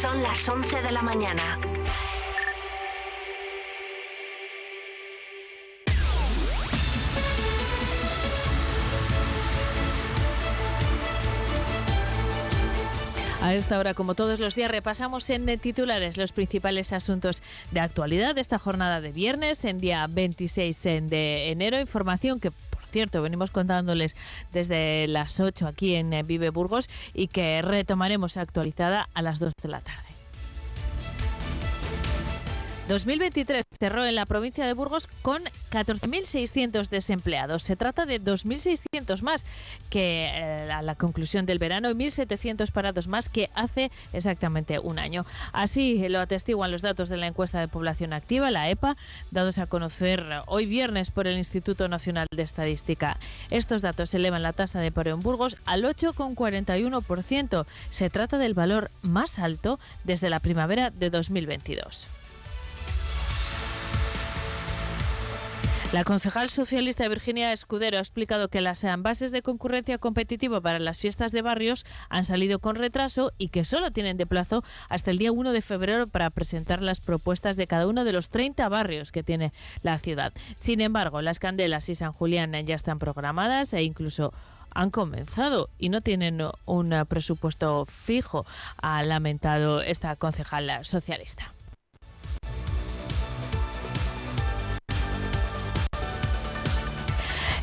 Son las 11 de la mañana. A esta hora, como todos los días, repasamos en titulares los principales asuntos de actualidad de esta jornada de viernes, en día 26 de enero. Información que cierto, venimos contándoles desde las 8 aquí en Vive Burgos y que retomaremos actualizada a las 2 de la tarde. 2023 cerró en la provincia de Burgos con 14.600 desempleados. Se trata de 2.600 más que eh, a la conclusión del verano y 1.700 parados más que hace exactamente un año. Así lo atestiguan los datos de la encuesta de población activa, la EPA, dados a conocer hoy viernes por el Instituto Nacional de Estadística. Estos datos elevan la tasa de paro en Burgos al 8,41%. Se trata del valor más alto desde la primavera de 2022. La concejal socialista Virginia Escudero ha explicado que las bases de concurrencia competitiva para las fiestas de barrios han salido con retraso y que solo tienen de plazo hasta el día 1 de febrero para presentar las propuestas de cada uno de los 30 barrios que tiene la ciudad. Sin embargo, las Candelas y San Julián ya están programadas e incluso han comenzado y no tienen un presupuesto fijo, ha lamentado esta concejal socialista.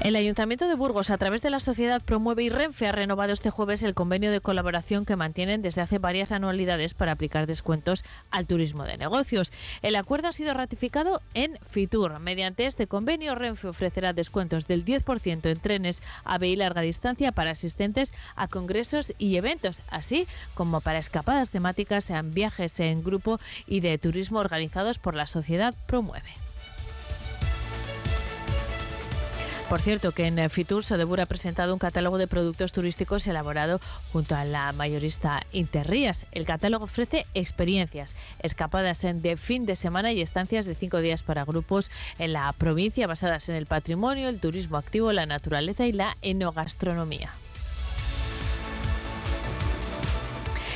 El Ayuntamiento de Burgos, a través de la sociedad Promueve y Renfe, ha renovado este jueves el convenio de colaboración que mantienen desde hace varias anualidades para aplicar descuentos al turismo de negocios. El acuerdo ha sido ratificado en Fitur. Mediante este convenio, Renfe ofrecerá descuentos del 10% en trenes a y larga distancia para asistentes a congresos y eventos, así como para escapadas temáticas en viajes en grupo y de turismo organizados por la sociedad Promueve. Por cierto, que en Fitur Sodebur ha presentado un catálogo de productos turísticos elaborado junto a la mayorista Interrías. El catálogo ofrece experiencias, escapadas de fin de semana y estancias de cinco días para grupos en la provincia basadas en el patrimonio, el turismo activo, la naturaleza y la enogastronomía.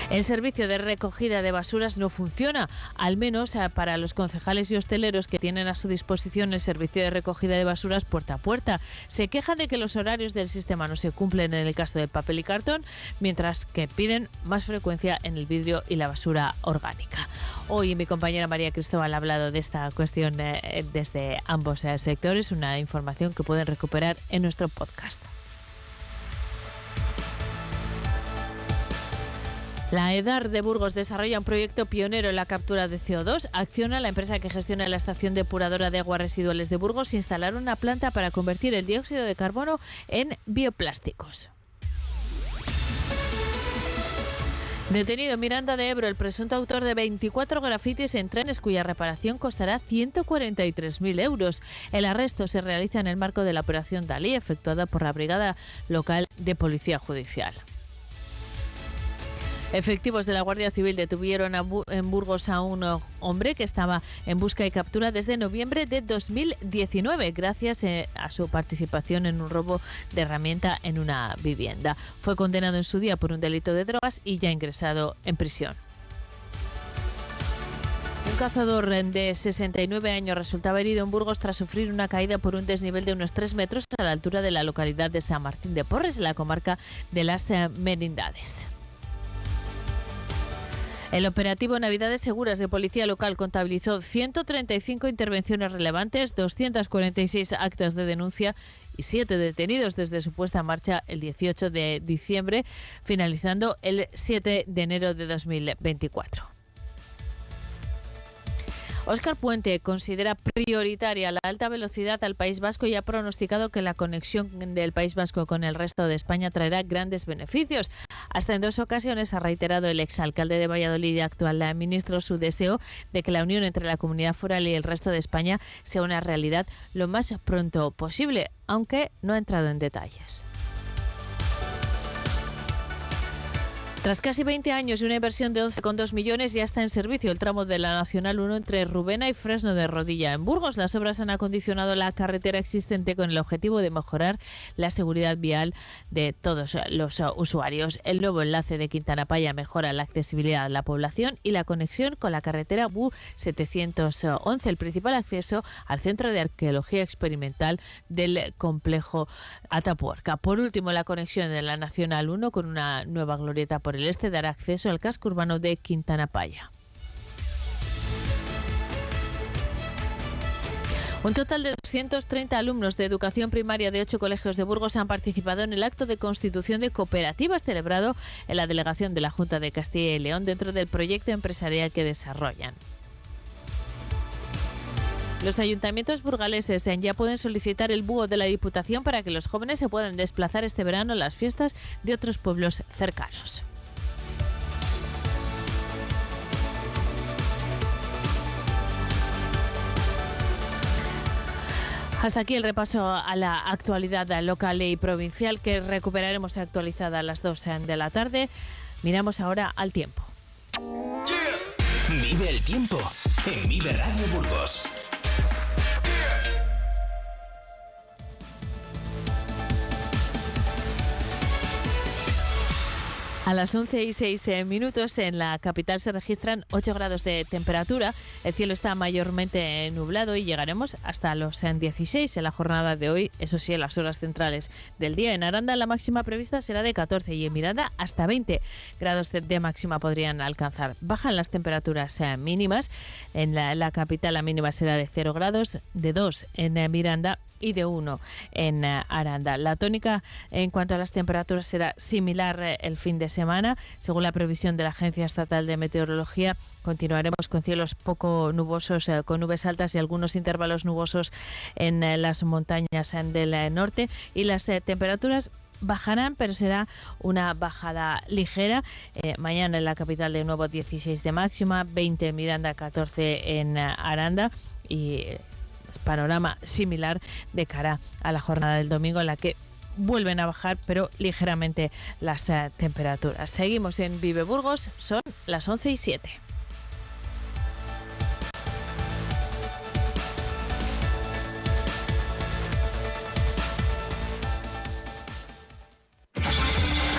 El servicio de recogida de basuras no funciona, al menos eh, para los concejales y hosteleros que tienen a su disposición el servicio de recogida de basuras puerta a puerta. Se quejan de que los horarios del sistema no se cumplen en el caso del papel y cartón, mientras que piden más frecuencia en el vidrio y la basura orgánica. Hoy mi compañera María Cristóbal ha hablado de esta cuestión eh, desde ambos eh, sectores, una información que pueden recuperar en nuestro podcast. La EDAR de Burgos desarrolla un proyecto pionero en la captura de CO2. Acciona, la empresa que gestiona la estación depuradora de aguas residuales de Burgos, instalar una planta para convertir el dióxido de carbono en bioplásticos. Detenido en Miranda de Ebro el presunto autor de 24 grafitis en trenes cuya reparación costará 143.000 euros. El arresto se realiza en el marco de la operación Dalí efectuada por la Brigada Local de Policía Judicial. Efectivos de la Guardia Civil detuvieron en Burgos a un hombre que estaba en busca y captura desde noviembre de 2019 gracias eh, a su participación en un robo de herramienta en una vivienda. Fue condenado en su día por un delito de drogas y ya ingresado en prisión. Un cazador de 69 años resultaba herido en Burgos tras sufrir una caída por un desnivel de unos 3 metros a la altura de la localidad de San Martín de Porres, en la comarca de las eh, Merindades. El operativo Navidades Seguras de Policía Local contabilizó 135 intervenciones relevantes, 246 actas de denuncia y 7 detenidos desde su puesta en marcha el 18 de diciembre, finalizando el 7 de enero de 2024. Óscar Puente considera prioritaria la alta velocidad al País Vasco y ha pronosticado que la conexión del País Vasco con el resto de España traerá grandes beneficios. Hasta en dos ocasiones ha reiterado el exalcalde de Valladolid y actual ministro su deseo de que la unión entre la comunidad foral y el resto de España sea una realidad lo más pronto posible, aunque no ha entrado en detalles. Tras casi 20 años y una inversión de 11,2 millones, ya está en servicio el tramo de la Nacional 1 entre Rubena y Fresno de Rodilla. En Burgos, las obras han acondicionado la carretera existente con el objetivo de mejorar la seguridad vial de todos los usuarios. El nuevo enlace de Quintana Paya mejora la accesibilidad a la población y la conexión con la carretera BU 711, el principal acceso al Centro de Arqueología Experimental del complejo Atapuerca. Por último, la conexión de la Nacional 1 con una nueva glorieta por el este dará acceso al casco urbano de Quintana Paya. Un total de 230 alumnos de educación primaria de ocho colegios de Burgos han participado en el acto de constitución de cooperativas celebrado en la delegación de la Junta de Castilla y León dentro del proyecto empresarial que desarrollan. Los ayuntamientos burgaleses ya pueden solicitar el búho de la Diputación para que los jóvenes se puedan desplazar este verano a las fiestas de otros pueblos cercanos. Hasta aquí el repaso a la actualidad local y provincial que recuperaremos actualizada a las 2 de la tarde. Miramos ahora al tiempo. Vive el tiempo en Vive Radio Burgos. A las 11 y 6 eh, minutos en la capital se registran 8 grados de temperatura. El cielo está mayormente nublado y llegaremos hasta los 16 eh, en la jornada de hoy, eso sí, en las horas centrales del día. En Aranda la máxima prevista será de 14 y en Miranda hasta 20 grados de máxima podrían alcanzar. Bajan las temperaturas eh, mínimas. En la, capital la mínima será de 0 grados, de 2 en Miranda y de 1 en eh, Aranda. La tónica en cuanto a las temperaturas será similar eh, el fin de semana. Según la previsión de la Agencia Estatal de Meteorología, continuaremos con cielos poco nubosos, eh, con nubes altas y algunos intervalos nubosos en las montañas del norte y las temperaturas bajarán, pero será una bajada ligera. mañana en la capital de nuevo 16 de máxima, 20 en Miranda, 14 en Aranda y panorama similar de cara a la jornada del domingo en la que vuelven a bajar pero ligeramente las eh, temperaturas. Seguimos en Vive Burgos, son las 11 y 7.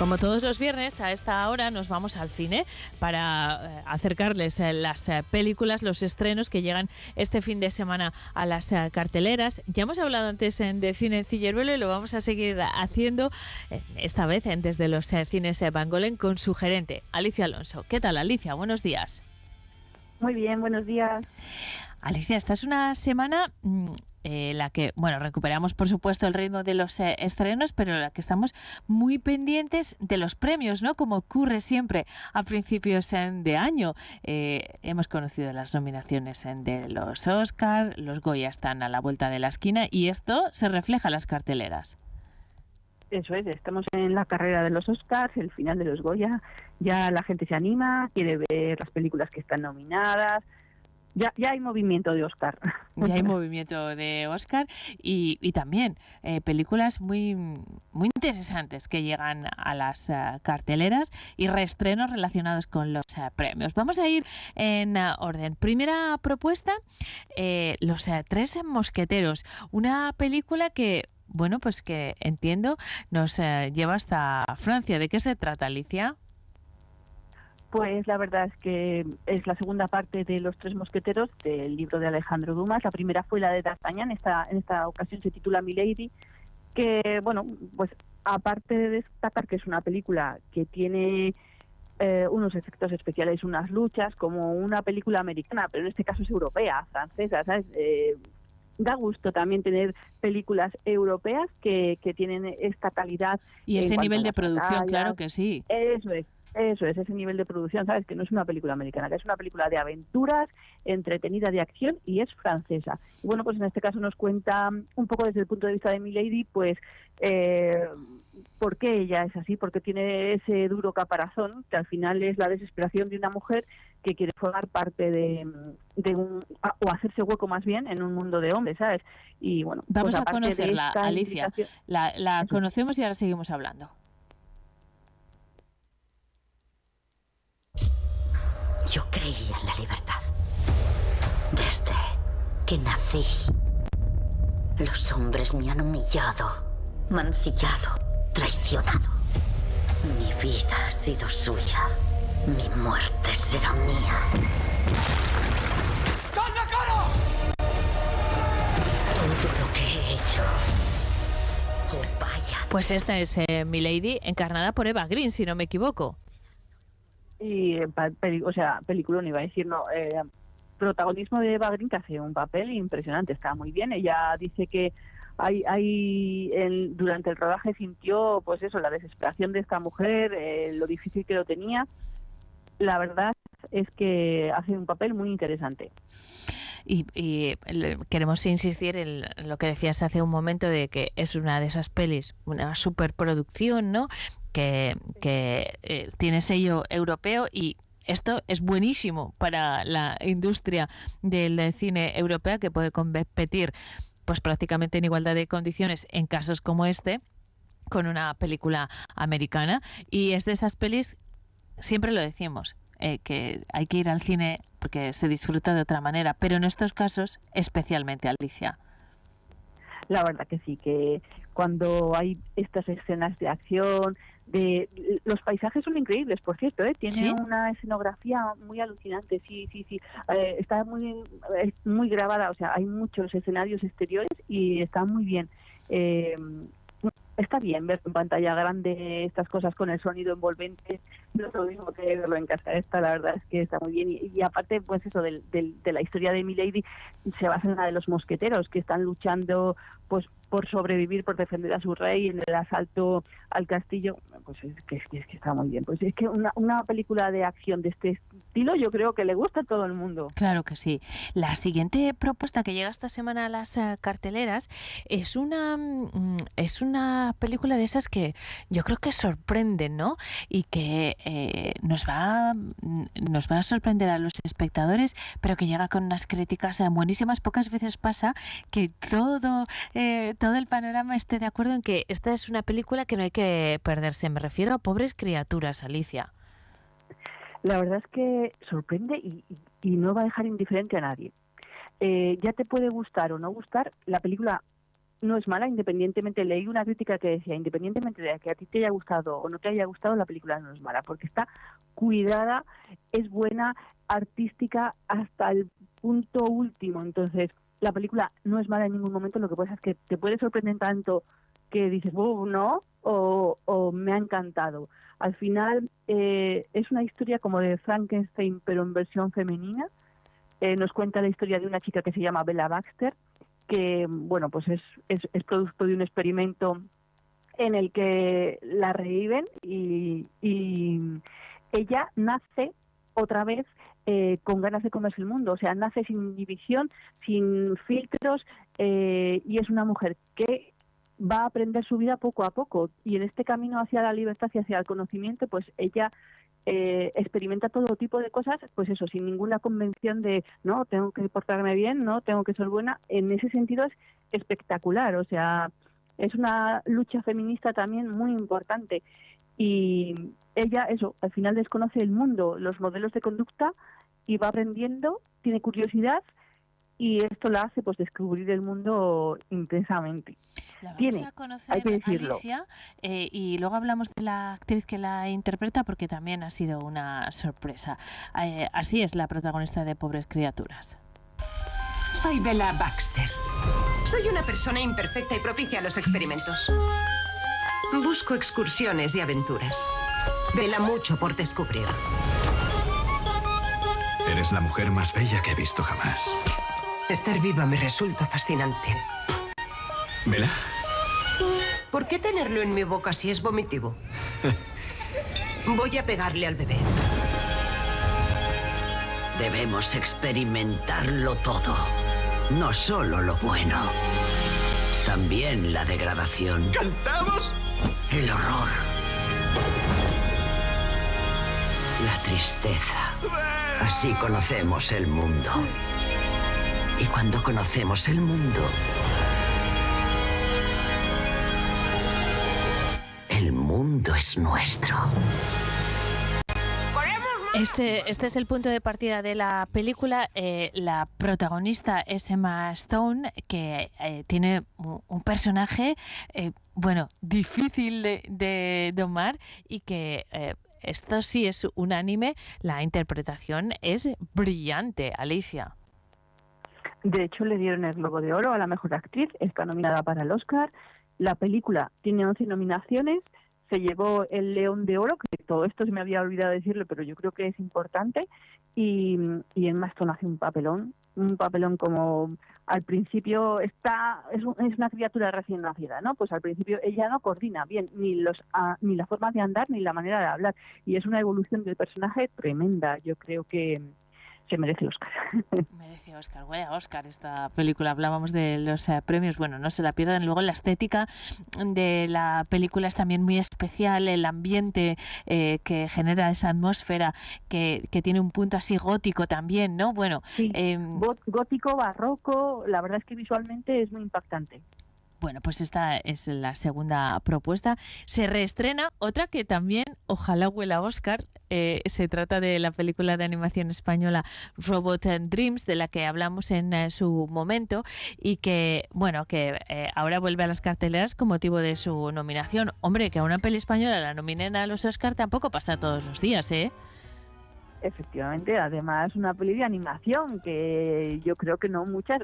Como todos los viernes, a esta hora nos vamos al cine para eh, acercarles eh, las eh, películas, los estrenos que llegan este fin de semana a las carteleras. Ya hemos hablado antes de cine en Cilleruelo y lo vamos a seguir haciendo esta vez desde los cines Bangolen con su gerente, Alicia Alonso. ¿Qué tal, Alicia? Buenos días. Muy bien, buenos días. Alicia, esta es una semana mm, eh, la que, bueno, recuperamos por supuesto el ritmo de los eh, estrenos, pero la que estamos muy pendientes de los premios, ¿no? Como ocurre siempre a principios de año. Eh, hemos conocido las nominaciones de los Oscar, los Goya están a la vuelta de la esquina y esto se refleja en las carteleras. Eso es, estamos en la carrera de los Oscars, el final de los Goya, ya la gente se anima, quiere ver las películas que están nominadas, ya, ya hay movimiento de Oscar. Ya hay movimiento de Oscar y, y también eh, películas muy, muy interesantes que llegan a las eh, carteleras y reestrenos relacionados con los eh, premios. Vamos a ir en orden. Primera propuesta, Los Tres Mosqueteros, una película que bueno, pues que entiendo nos lleva hasta Francia. ¿De qué se trata, Alicia? Pues la verdad es que es la segunda parte de Los Tres Mosqueteros del libro de Alejandro Dumas. La primera fue la de D'Artagnan, esta, en esta ocasión se titula Milady, que, bueno, pues aparte de destacar que es una película que tiene eh, unos efectos especiales, unas luchas, como una película americana, pero en este caso es europea, francesa, ¿sabes? Eh, da gusto también tener películas europeas que, que tienen esta calidad. Y ese nivel de producción, claro que sí. Eso es Eso es, ese nivel de producción, ¿sabes? Que no es una película americana, que es una película de aventuras, entretenida de acción y es francesa. Y bueno, pues en este caso nos cuenta un poco desde el punto de vista de Milady, pues eh, por qué ella es así, porque tiene ese duro caparazón, que al final es la desesperación de una mujer que quiere formar parte de, un, o hacerse hueco más bien en un mundo de hombres, ¿sabes? Y bueno, vamos pues a conocerla, Alicia. La, la conocemos y ahora seguimos hablando. Yo creía en la libertad. Desde que nací, los hombres me han humillado, mancillado, traicionado. Mi vida ha sido suya. Mi muerte será mía. ¡Calla, cara! Todo lo que he hecho. Oh, vaya. Pues esta es eh, Milady, encarnada por Eva Green, si no me equivoco y o sea película no iba a decir no eh, protagonismo de Eva Green que hace un papel impresionante está muy bien. Ella dice que hay, hay durante el rodaje sintió pues eso la desesperación de esta mujer eh, lo difícil que lo tenía. La verdad es que hace un papel muy interesante. Y, queremos insistir en lo que decías hace un momento de que es una de esas pelis, una superproducción, ¿no? Que, eh, tiene sello europeo y esto es buenísimo para la industria del cine europeo que puede competir pues prácticamente en igualdad de condiciones en casos como este con una película americana. Y es de esas pelis siempre lo decimos eh, que hay que ir al cine porque se disfruta de otra manera pero en estos casos especialmente Alicia. La verdad que sí que cuando hay estas escenas de acción de los paisajes son increíbles por cierto ¿eh? tiene una escenografía muy alucinante sí sí sí. Eh, está muy muy grabada o sea hay muchos escenarios exteriores y está muy bien. Eh, está bien ver en pantalla grande estas cosas con el sonido envolvente no es lo mismo que verlo en casa esta la verdad es que está muy bien. Y, aparte pues eso del, de la historia de Milady se basa en la de los mosqueteros que están luchando pues por sobrevivir, por defender a su rey en el asalto al castillo, pues es que, es que, está muy bien. Pues es que una, una, película de acción de este estilo yo creo que le gusta a todo el mundo. Claro que sí. La siguiente propuesta que llega esta semana a las eh, carteleras es una, mm, es una película de esas que yo creo que sorprenden, ¿no? Y que eh, nos, va, mm, nos va a sorprender a los espectadores, pero que llega con unas críticas eh, buenísimas. Pocas veces pasa que todo todo el panorama esté de acuerdo en que esta es una película que no hay que perderse. Me refiero a pobres criaturas, Alicia. La verdad es que sorprende y, no va a dejar indiferente a nadie. Eh, ya te puede gustar o no gustar, la película no es mala, independientemente, leí una crítica que decía, independientemente de que a ti te haya gustado o no te haya gustado, la película no es mala, porque está cuidada, es buena, artística hasta el punto último. Entonces, la película no es mala en ningún momento, lo que pasa es que te puede sorprender tanto que dices, oh, no, o, me ha encantado. Al final eh, es una historia como de Frankenstein, pero en versión femenina. Eh, nos cuenta la historia de una chica que se llama Bella Baxter, que bueno, pues es, es, es producto de un experimento en el que la reviven y, y ella nace otra vez eh, con ganas de comerse el mundo. O sea, nace sin división, sin filtros eh, y es una mujer que va a aprender su vida poco a poco. Y en este camino hacia la libertad y hacia el conocimiento, pues ella eh, experimenta todo tipo de cosas, pues eso, sin ninguna convención de, no, tengo que portarme bien, no, tengo que ser buena. En ese sentido es espectacular. O sea, es una lucha feminista también muy importante. Y ella, eso, al final desconoce el mundo, los modelos de conducta y va aprendiendo, tiene curiosidad y esto la hace pues descubrir el mundo intensamente. La vamos a conocer, hay que decirlo. Alicia, eh, y luego hablamos de la actriz que la interpreta porque también ha sido una sorpresa. Eh, así es la protagonista de Pobres Criaturas. Soy Bella Baxter. Soy una persona imperfecta y propicia a los experimentos. Busco excursiones y aventuras. Vela mucho por descubrir. Eres la mujer más bella que he visto jamás. Estar viva me resulta fascinante. ¿Vela? ¿Por qué tenerlo en mi boca si es vomitivo? Voy a pegarle al bebé. Debemos experimentarlo todo. No solo lo bueno. También la degradación. ¿Cantamos? El horror. La tristeza. Así conocemos el mundo. Y cuando conocemos el mundo, el mundo es nuestro. Este es el punto de partida de la película. Eh, la protagonista es Emma Stone, que eh, tiene un, personaje, eh, bueno, difícil de, de domar y que esto sí es unánime. La interpretación es brillante, Alicia. De hecho, le dieron el Globo de Oro a la mejor actriz, está nominada para el Oscar. La película tiene 11 nominaciones, se llevó el León de Oro, que todo esto se me había olvidado decirlo, pero yo creo que es importante. Y, y Emma Stone hace un papelón, un papelón como al principio está es, un- es una criatura recién nacida, ¿no? Pues al principio ella no coordina bien ni los ah, ni la forma de andar ni la manera de hablar y es una evolución del personaje tremenda. Yo creo que se merece Oscar. Merece Oscar, huele a Oscar esta película. Hablábamos de los eh, premios, bueno, no se la pierdan. Luego la estética de la película es también muy especial, el ambiente eh, que genera esa atmósfera que, que tiene un punto así gótico también, ¿no? Bueno, Sí. Gó- gótico, barroco, la verdad es que visualmente es muy impactante. Bueno, pues esta es la segunda propuesta. Se reestrena otra que también, ojalá huela Oscar. eh, se trata de la película de animación española Robot and Dreams, de la que hablamos en eh, su momento y que, bueno, que eh, ahora vuelve a las carteleras con motivo de su nominación. Hombre, que a una peli española la nominen a los Oscar tampoco pasa todos los días, ¿eh? Efectivamente, además una peli de animación que yo creo que no muchas,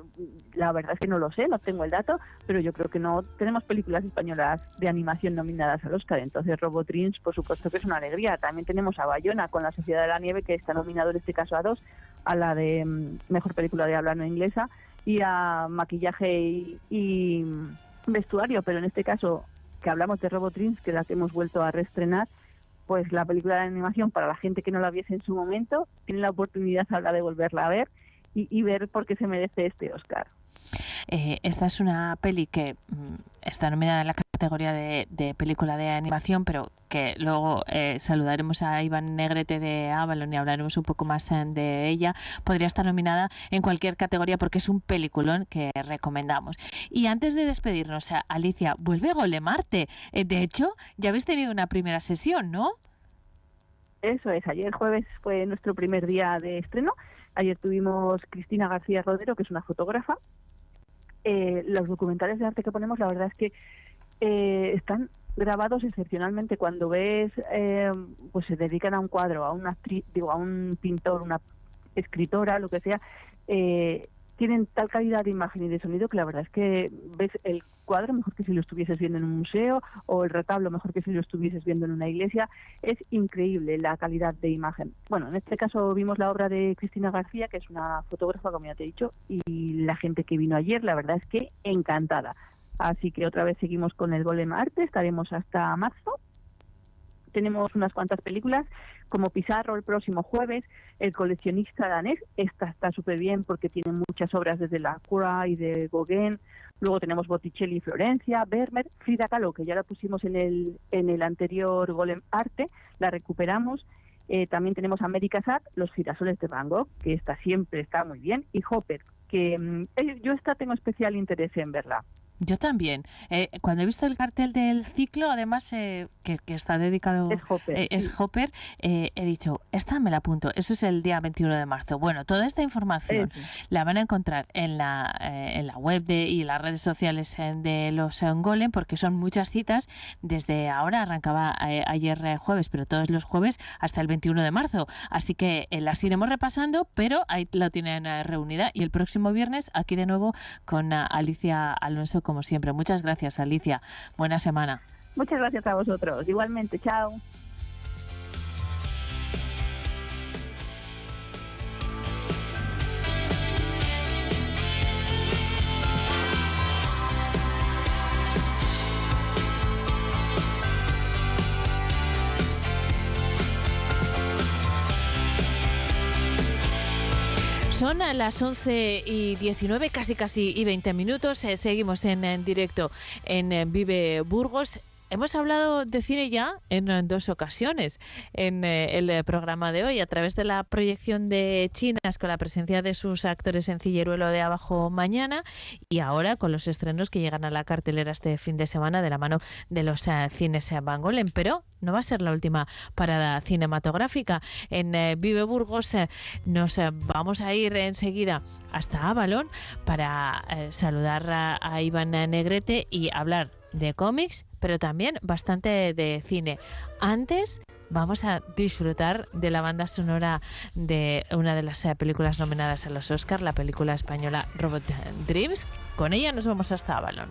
la verdad es que no lo sé, no tengo el dato, pero yo creo que no tenemos películas españolas de animación nominadas al Oscar, entonces Robot Dreams por supuesto que es una alegría. También tenemos a Bayona con La Sociedad de la Nieve que está nominado en este caso a dos, a la de mm, Mejor Película de Habla No Inglesa y a Maquillaje y, Vestuario, pero en este caso que hablamos de Robot Dreams, que la hemos vuelto a reestrenar, pues la película de animación para la gente que no la viese en su momento tiene la oportunidad ahora de volverla a ver y, ver por qué se merece este Oscar. Eh, esta es una peli que mm, está nominada en la categoría de, de película de animación, pero que luego eh, saludaremos a Iván Negrete de Avalon y hablaremos un poco más eh, de ella. Podría estar nominada en cualquier categoría porque es un peliculón que recomendamos. Y antes de despedirnos, a Alicia, vuelve Golemarte. Eh, de hecho, ya habéis tenido una primera sesión, ¿no? Eso es, ayer jueves fue nuestro primer día de estreno. Ayer tuvimos Cristina García Rodero, que es una fotógrafa. Eh, los documentales de arte que ponemos, la verdad es que eh, están grabados excepcionalmente. Cuando ves, eh, pues se dedican a un cuadro, a una digo, a un pintor, una escritora, lo que sea, eh, tienen tal calidad de imagen y de sonido que la verdad es que ves el cuadro mejor que si lo estuvieses viendo en un museo o el retablo mejor que si lo estuvieses viendo en una iglesia. Es increíble la calidad de imagen. Bueno, en este caso vimos la obra de Cristina García, que es una fotógrafa, como ya te he dicho, y la gente que vino ayer, la verdad es que encantada. Así que otra vez seguimos con el Golem Arte, estaremos hasta marzo. Tenemos unas cuantas películas, como Pizarro el próximo jueves, El coleccionista danés, esta está súper bien porque tiene muchas obras desde la Cura y de Gauguin. Luego tenemos Botticelli y Florencia, Vermeer, Frida Kahlo, que ya la pusimos en el, en el anterior Golem Arte, la recuperamos. Eh, también tenemos América Sat, Los girasoles de Van Gogh, que esta siempre está muy bien, y Hopper, que mm, eh, yo esta tengo especial interés en verla. Yo también. Eh, cuando he visto el cartel del ciclo, además, eh, que, que está dedicado... Es Hopper. eh, es sí. Hopper, eh, he dicho, esta me la apunto. Eso es el día 21 de marzo. Bueno, toda esta información la van a encontrar en la, en la web de, y las redes sociales de los Golem, porque son muchas citas. Desde ahora arrancaba ayer jueves, pero todos los jueves hasta el 21 de marzo. Así que las iremos repasando, pero ahí la tienen reunida. Y el próximo viernes, aquí de nuevo con Alicia Alonso, como siempre. Muchas gracias, Alicia. Buena semana. Muchas gracias a vosotros. Igualmente, chao. Son las 11 y 19, casi casi y 20 minutos. Eh, seguimos en, en directo en Vive Burgos. Hemos hablado de cine ya en, dos ocasiones en eh, el eh, programa de hoy, a través de la proyección de Chinas con la presencia de sus actores en Cilleruelo de Abajo mañana y ahora con los estrenos que llegan a la cartelera este fin de semana de la mano de los eh, cines Van Golen. Pero no va a ser la última parada cinematográfica. En Vive Burgos nos vamos a ir enseguida hasta Avalon para saludar a Iván Negrete y hablar de cómics, pero también bastante de cine. Antes vamos a disfrutar de la banda sonora de una de las eh, películas nominadas a los Oscar, la película española Robot Dreams. Con ella nos vamos hasta Avalon.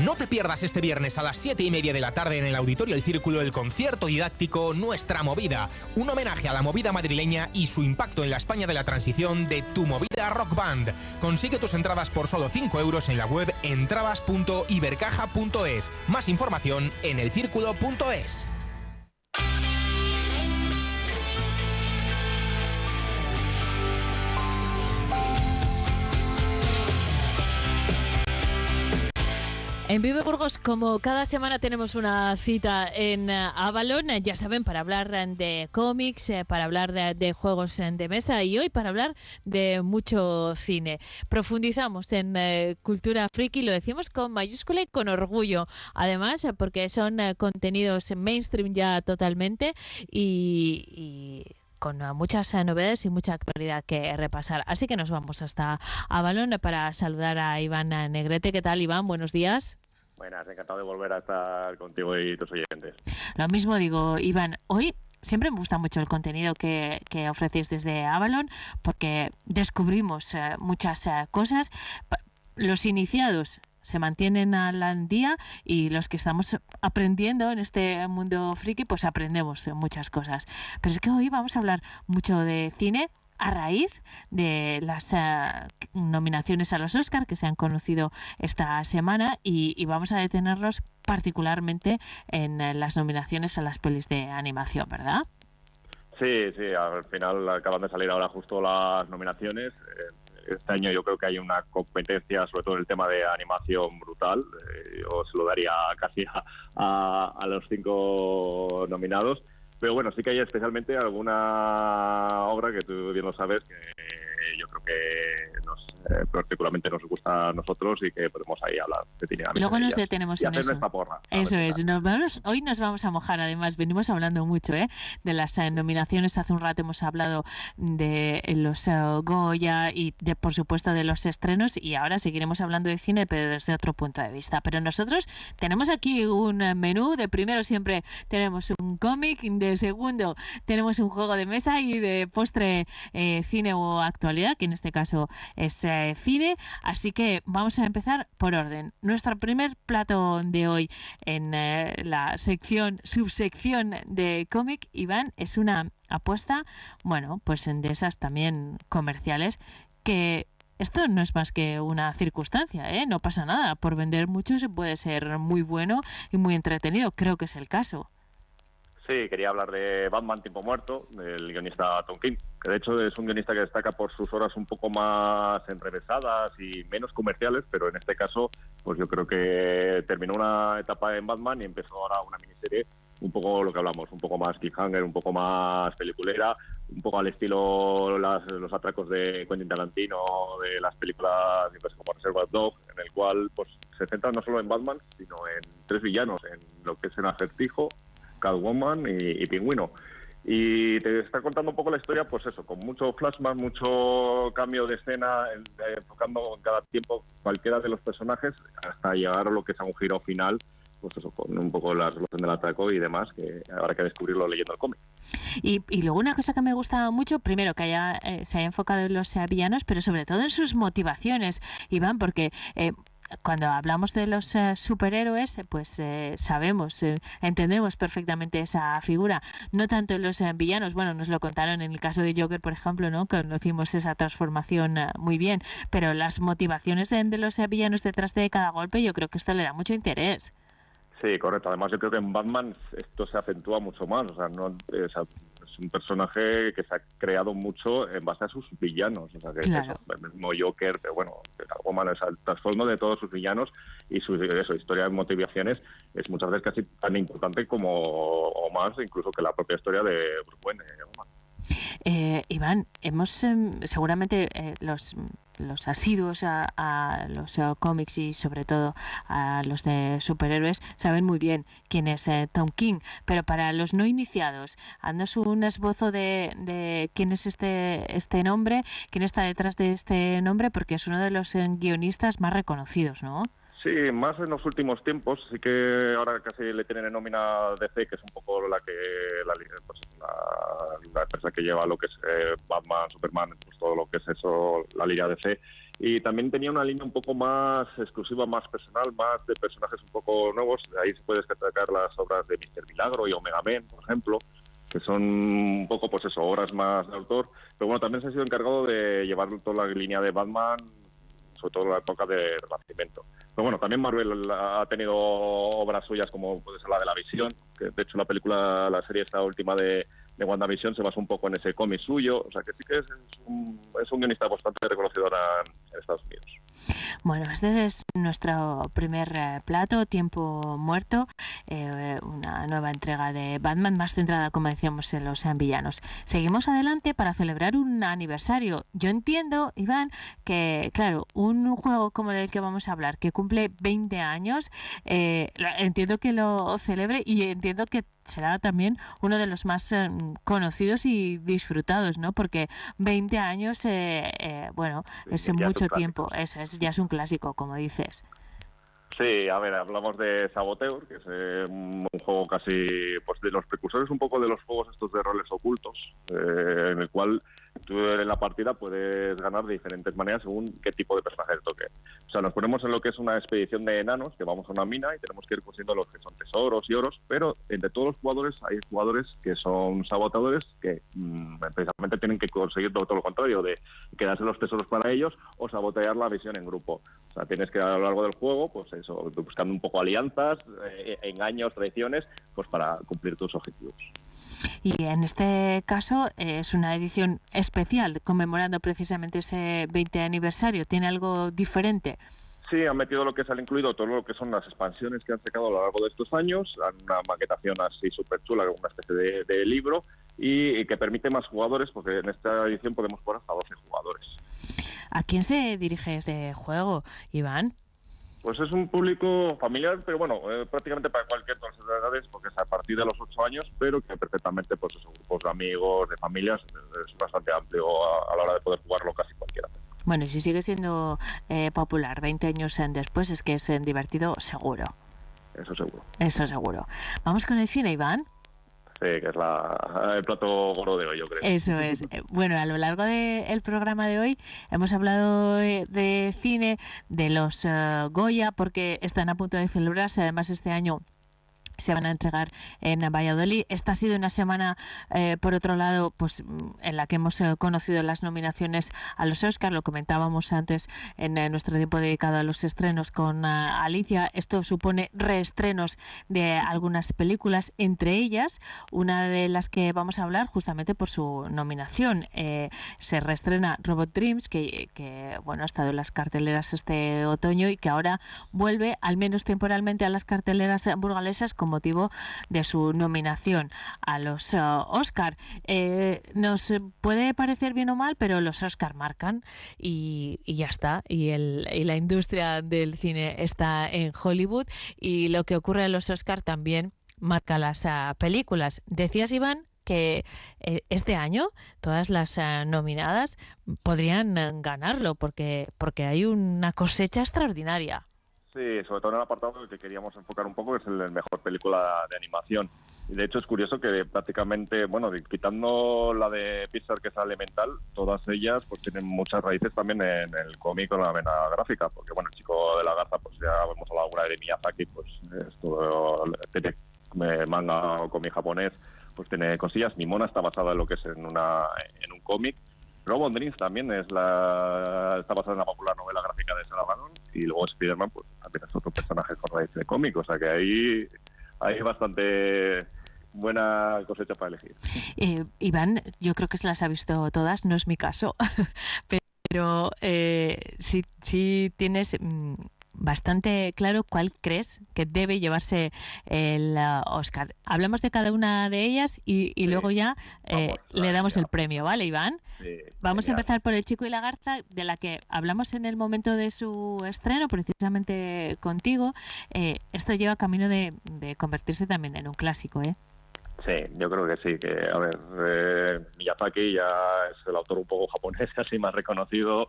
No te pierdas este viernes a las 7 y media de la tarde en el Auditorio El Círculo el concierto didáctico Nuestra Movida, un homenaje a la movida madrileña y su impacto en la España de la transición de Tu Movida Rock Band. Consigue tus entradas por solo 5 euros en la web entradas.ibercaja.es. Más información en elcírculo.es. En Vive Burgos, como cada semana tenemos una cita en eh, Avalon, eh, ya saben, para hablar de cómics, eh, para hablar de, juegos de mesa y hoy para hablar de mucho cine. Profundizamos en cultura friki, lo decimos con mayúscula y con orgullo, además, porque son eh, contenidos mainstream ya totalmente y- y con muchas novedades y mucha actualidad que repasar. Así que nos vamos hasta Avalon para saludar a Iván Negrete. ¿Qué tal, Iván? Buenos días. Buenas, encantado de volver a estar contigo y tus oyentes. Lo mismo digo, Iván, hoy siempre me gusta mucho el contenido que, que ofrecéis desde Avalon porque descubrimos eh, muchas eh, cosas. Los iniciados se mantienen al día y los que estamos aprendiendo en este mundo friki, pues aprendemos muchas cosas. Pero es que hoy vamos a hablar mucho de cine a raíz de las eh, nominaciones a los Oscar que se han conocido esta semana y, y vamos a detenernos particularmente en eh, las nominaciones a las pelis de animación, ¿verdad? Sí, sí, al final acaban de salir ahora justo las nominaciones. Eh, Este año yo creo que hay una competencia, sobre todo en el tema de animación brutal. Yo se lo daría casi a- a los cinco nominados. Pero bueno, sí que hay especialmente alguna obra que tú bien lo sabes, que yo creo que nos, eh, particularmente nos gusta a nosotros y que podemos ahí hablar de cine. Luego nos detenemos y en eso. porra. Eso es, nos vamos- hoy nos vamos a mojar además, venimos hablando mucho ¿eh? de las eh, nominaciones, hace un rato hemos hablado de los eh, Goya y de, por supuesto de los estrenos y ahora seguiremos hablando de cine pero desde otro punto de vista. Pero nosotros tenemos aquí un menú, de primero siempre tenemos un cómic, de segundo tenemos un juego de mesa y de postre eh, cine o actualidad, que en este caso es eh, cine. Así que vamos a empezar por orden. Nuestro primer plato de hoy en eh, la sección, subsección de cómic, Iván, es una apuesta, bueno, pues en de esas también comerciales, que esto no es más que una circunstancia, ¿eh? No pasa nada. Por vender mucho se puede ser muy bueno y muy entretenido. Creo que es el caso. Sí, quería hablar de Batman Tiempo Muerto, del guionista Tom King, que de hecho es un guionista que destaca por sus horas un poco más enrevesadas y menos comerciales, pero en este caso, pues yo creo que terminó una etapa en Batman y empezó ahora una miniserie un poco lo que hablamos, un poco más cliffhanger, un poco más peliculera, un poco al estilo las- los atracos de Quentin Tarantino, de las películas sé, como Reservoir Dog, en el cual pues se centra no solo en Batman, sino en tres villanos, en lo que es el acertijo, Catwoman y Pingüino. Y te está contando un poco la historia, pues eso, con mucho flashback, mucho cambio de escena, eh, enfocando en cada tiempo cualquiera de los personajes hasta llegar a lo que es a un giro final, pues eso, con un poco la resolución del atraco y demás, que habrá que descubrirlo leyendo el cómic. Y, y, luego una cosa que me gusta mucho, primero que haya, eh, se haya enfocado en los eh, villanos, pero sobre todo en sus motivaciones, Iván, porque eh, cuando hablamos de los eh, superhéroes, pues eh, sabemos, eh, entendemos perfectamente esa figura. No tanto los villanos, bueno, nos lo contaron en el caso de Joker, por ejemplo, ¿no? Conocimos esa transformación muy bien, pero las motivaciones de, los villanos detrás de cada golpe, yo creo que esto le da mucho interés. Sí, correcto. Además, yo creo que en Batman esto se acentúa mucho más. O sea, no, un personaje que se ha creado mucho en base a sus villanos. O sea, que claro. es el mismo Joker, pero bueno, algo malo es el trasfondo de todos sus villanos y su eso, historia de motivaciones es muchas veces casi tan importante como o más incluso que la propia historia de Bruce Wayne. Eh, Iván, hemos eh, seguramente eh, los los asiduos a, los uh, cómics y sobre todo a los de superhéroes saben muy bien quién es eh, Tom King, pero para los no iniciados, haznos un esbozo de, de, quién es este, este nombre, quién está detrás de este nombre, porque es uno de los guionistas más reconocidos, ¿no? Sí, más en los últimos tiempos. Sí que ahora casi le tienen en nómina DC, que es un poco la que la, pues, la, la empresa que lleva lo que es eh, Batman, Superman, pues todo lo que es eso, la liga DC. Y también tenía una línea un poco más exclusiva, más personal, más de personajes un poco nuevos. Ahí se puede destacar las obras de Mr. Milagro y Omega Men, por ejemplo, que son un poco, pues eso, obras más de autor. Pero bueno, también se ha sido encargado de llevar toda la línea de Batman, sobre todo en la época de Renacimiento. Pero bueno, también Marvel ha tenido obras suyas como puede ser la de la visión, que de hecho la película, la serie esta última de, de WandaVision se basa un poco en ese cómic suyo, o sea que sí que es, un, es un guionista bastante reconocido ahora en Estados Unidos. Bueno, este es nuestro primer eh, plato, Tiempo Muerto, eh, una nueva entrega de Batman más centrada, como decíamos, en los villanos. Seguimos adelante para celebrar un aniversario. Yo entiendo, Iván, que, claro, un juego como el que vamos a hablar, que cumple 20 años, eh, entiendo que lo celebre y entiendo que será también uno de los más eh, conocidos y disfrutados, ¿no? Porque 20 años, eh, eh, bueno, es ya mucho es tiempo, eso es, ya es un clásico, como dices. Sí, a ver, hablamos de Saboteur, que es eh, un, un, juego casi pues de los precursores un poco de los juegos estos de roles ocultos, eh, en el cual tú en la partida puedes ganar de diferentes maneras según qué tipo de personaje te toque. O sea, nos ponemos en lo que es una expedición de enanos, que vamos a una mina y tenemos que ir consiguiendo los que son tesoros y oros, pero entre todos los jugadores hay jugadores que son sabotadores que mmm, precisamente tienen que conseguir todo, lo contrario, de quedarse los tesoros para ellos o sabotear la visión en grupo. O sea, tienes que a lo largo del juego, pues eso, buscando un poco alianzas, eh, engaños, traiciones, pues para cumplir tus objetivos. Y en este caso eh, es una edición especial conmemorando precisamente ese 20 aniversario. ¿Tiene algo diferente? Sí, han metido lo que se han incluido todo lo que son las expansiones que han sacado a lo largo de estos años, una maquetación así súper chula, una especie de, de libro, y, y, que permite más jugadores, porque en esta edición podemos jugar hasta 12 jugadores. ¿A quién se dirige este juego, Iván? Pues es un público familiar, pero bueno, eh, prácticamente para cualquier las edades, porque es a partir de los 8 años, pero que perfectamente, pues esos grupos de amigos, de familias, es bastante amplio a, a la hora de poder jugarlo casi cualquiera. Bueno, y si sigue siendo eh, popular 20 años después, es que es divertido seguro. Eso seguro. Eso seguro. Vamos con el cine, Iván. Que es la, el plato gordo de hoy, yo creo. Eso es. Bueno, a lo largo del de programa de hoy hemos hablado de, de cine, de los uh, Goya, porque están a punto de celebrarse, además este año se van a entregar en Valladolid. Esta ha sido una semana, eh, por otro lado, pues en la que hemos eh, conocido las nominaciones a los Oscars. Lo comentábamos antes en eh, nuestro tiempo dedicado a los estrenos con Alicia. Esto supone reestrenos de algunas películas, entre ellas una de las que vamos a hablar justamente por su nominación. Se reestrena Robot Dreams, que, que, bueno ha estado en las carteleras este otoño y que ahora vuelve, al menos temporalmente, a las carteleras burgalesas como motivo de su nominación a los uh, Oscar. Eh, nos puede parecer bien o mal, pero los Oscar marcan y, ya está. Y, el, y, la industria del cine está en Hollywood y lo que ocurre en los Oscar también marca las uh, películas. Decías, Iván, que eh, este año todas las eh, nominadas podrían eh, ganarlo porque, porque hay una cosecha extraordinaria. Sí, sobre todo en el apartado que queríamos enfocar un poco, que es el mejor película de animación. Y de hecho es curioso que prácticamente, bueno, quitando la de Pixar que es Elemental, todas ellas pues tienen muchas raíces también en el cómic o en la vena gráfica, porque bueno, el chico de la garza, pues ya hemos hablado alguna de Miyazaki, pues es todo, tiene eh, manga o cómic japonés, pues tiene cosillas. Nimona está basada en lo que es en, una, en un cómic. Robot Dreams también es la, está basada en la popular novela gráfica de Sarah Ballon y luego Spider-Man pues también es otro personaje con raíz de cómic, o sea que ahí hay bastante buena cosecha para elegir. Eh, Iván, yo creo que se las ha visto todas, no es mi caso, pero eh, sí tienes mm, bastante claro cuál crees que debe llevarse el uh, Oscar. Hablamos de cada una de ellas y, y luego ya eh, le damos el premio, ¿vale, Iván? Vamos a empezar por El Chico y la Garza, de la que hablamos en el momento de su estreno, precisamente contigo. Eh, esto lleva camino de, de convertirse también en un clásico, ¿eh? Sí, yo creo que sí, que a ver, eh, Miyazaki ya es el autor un poco japonés, así más reconocido.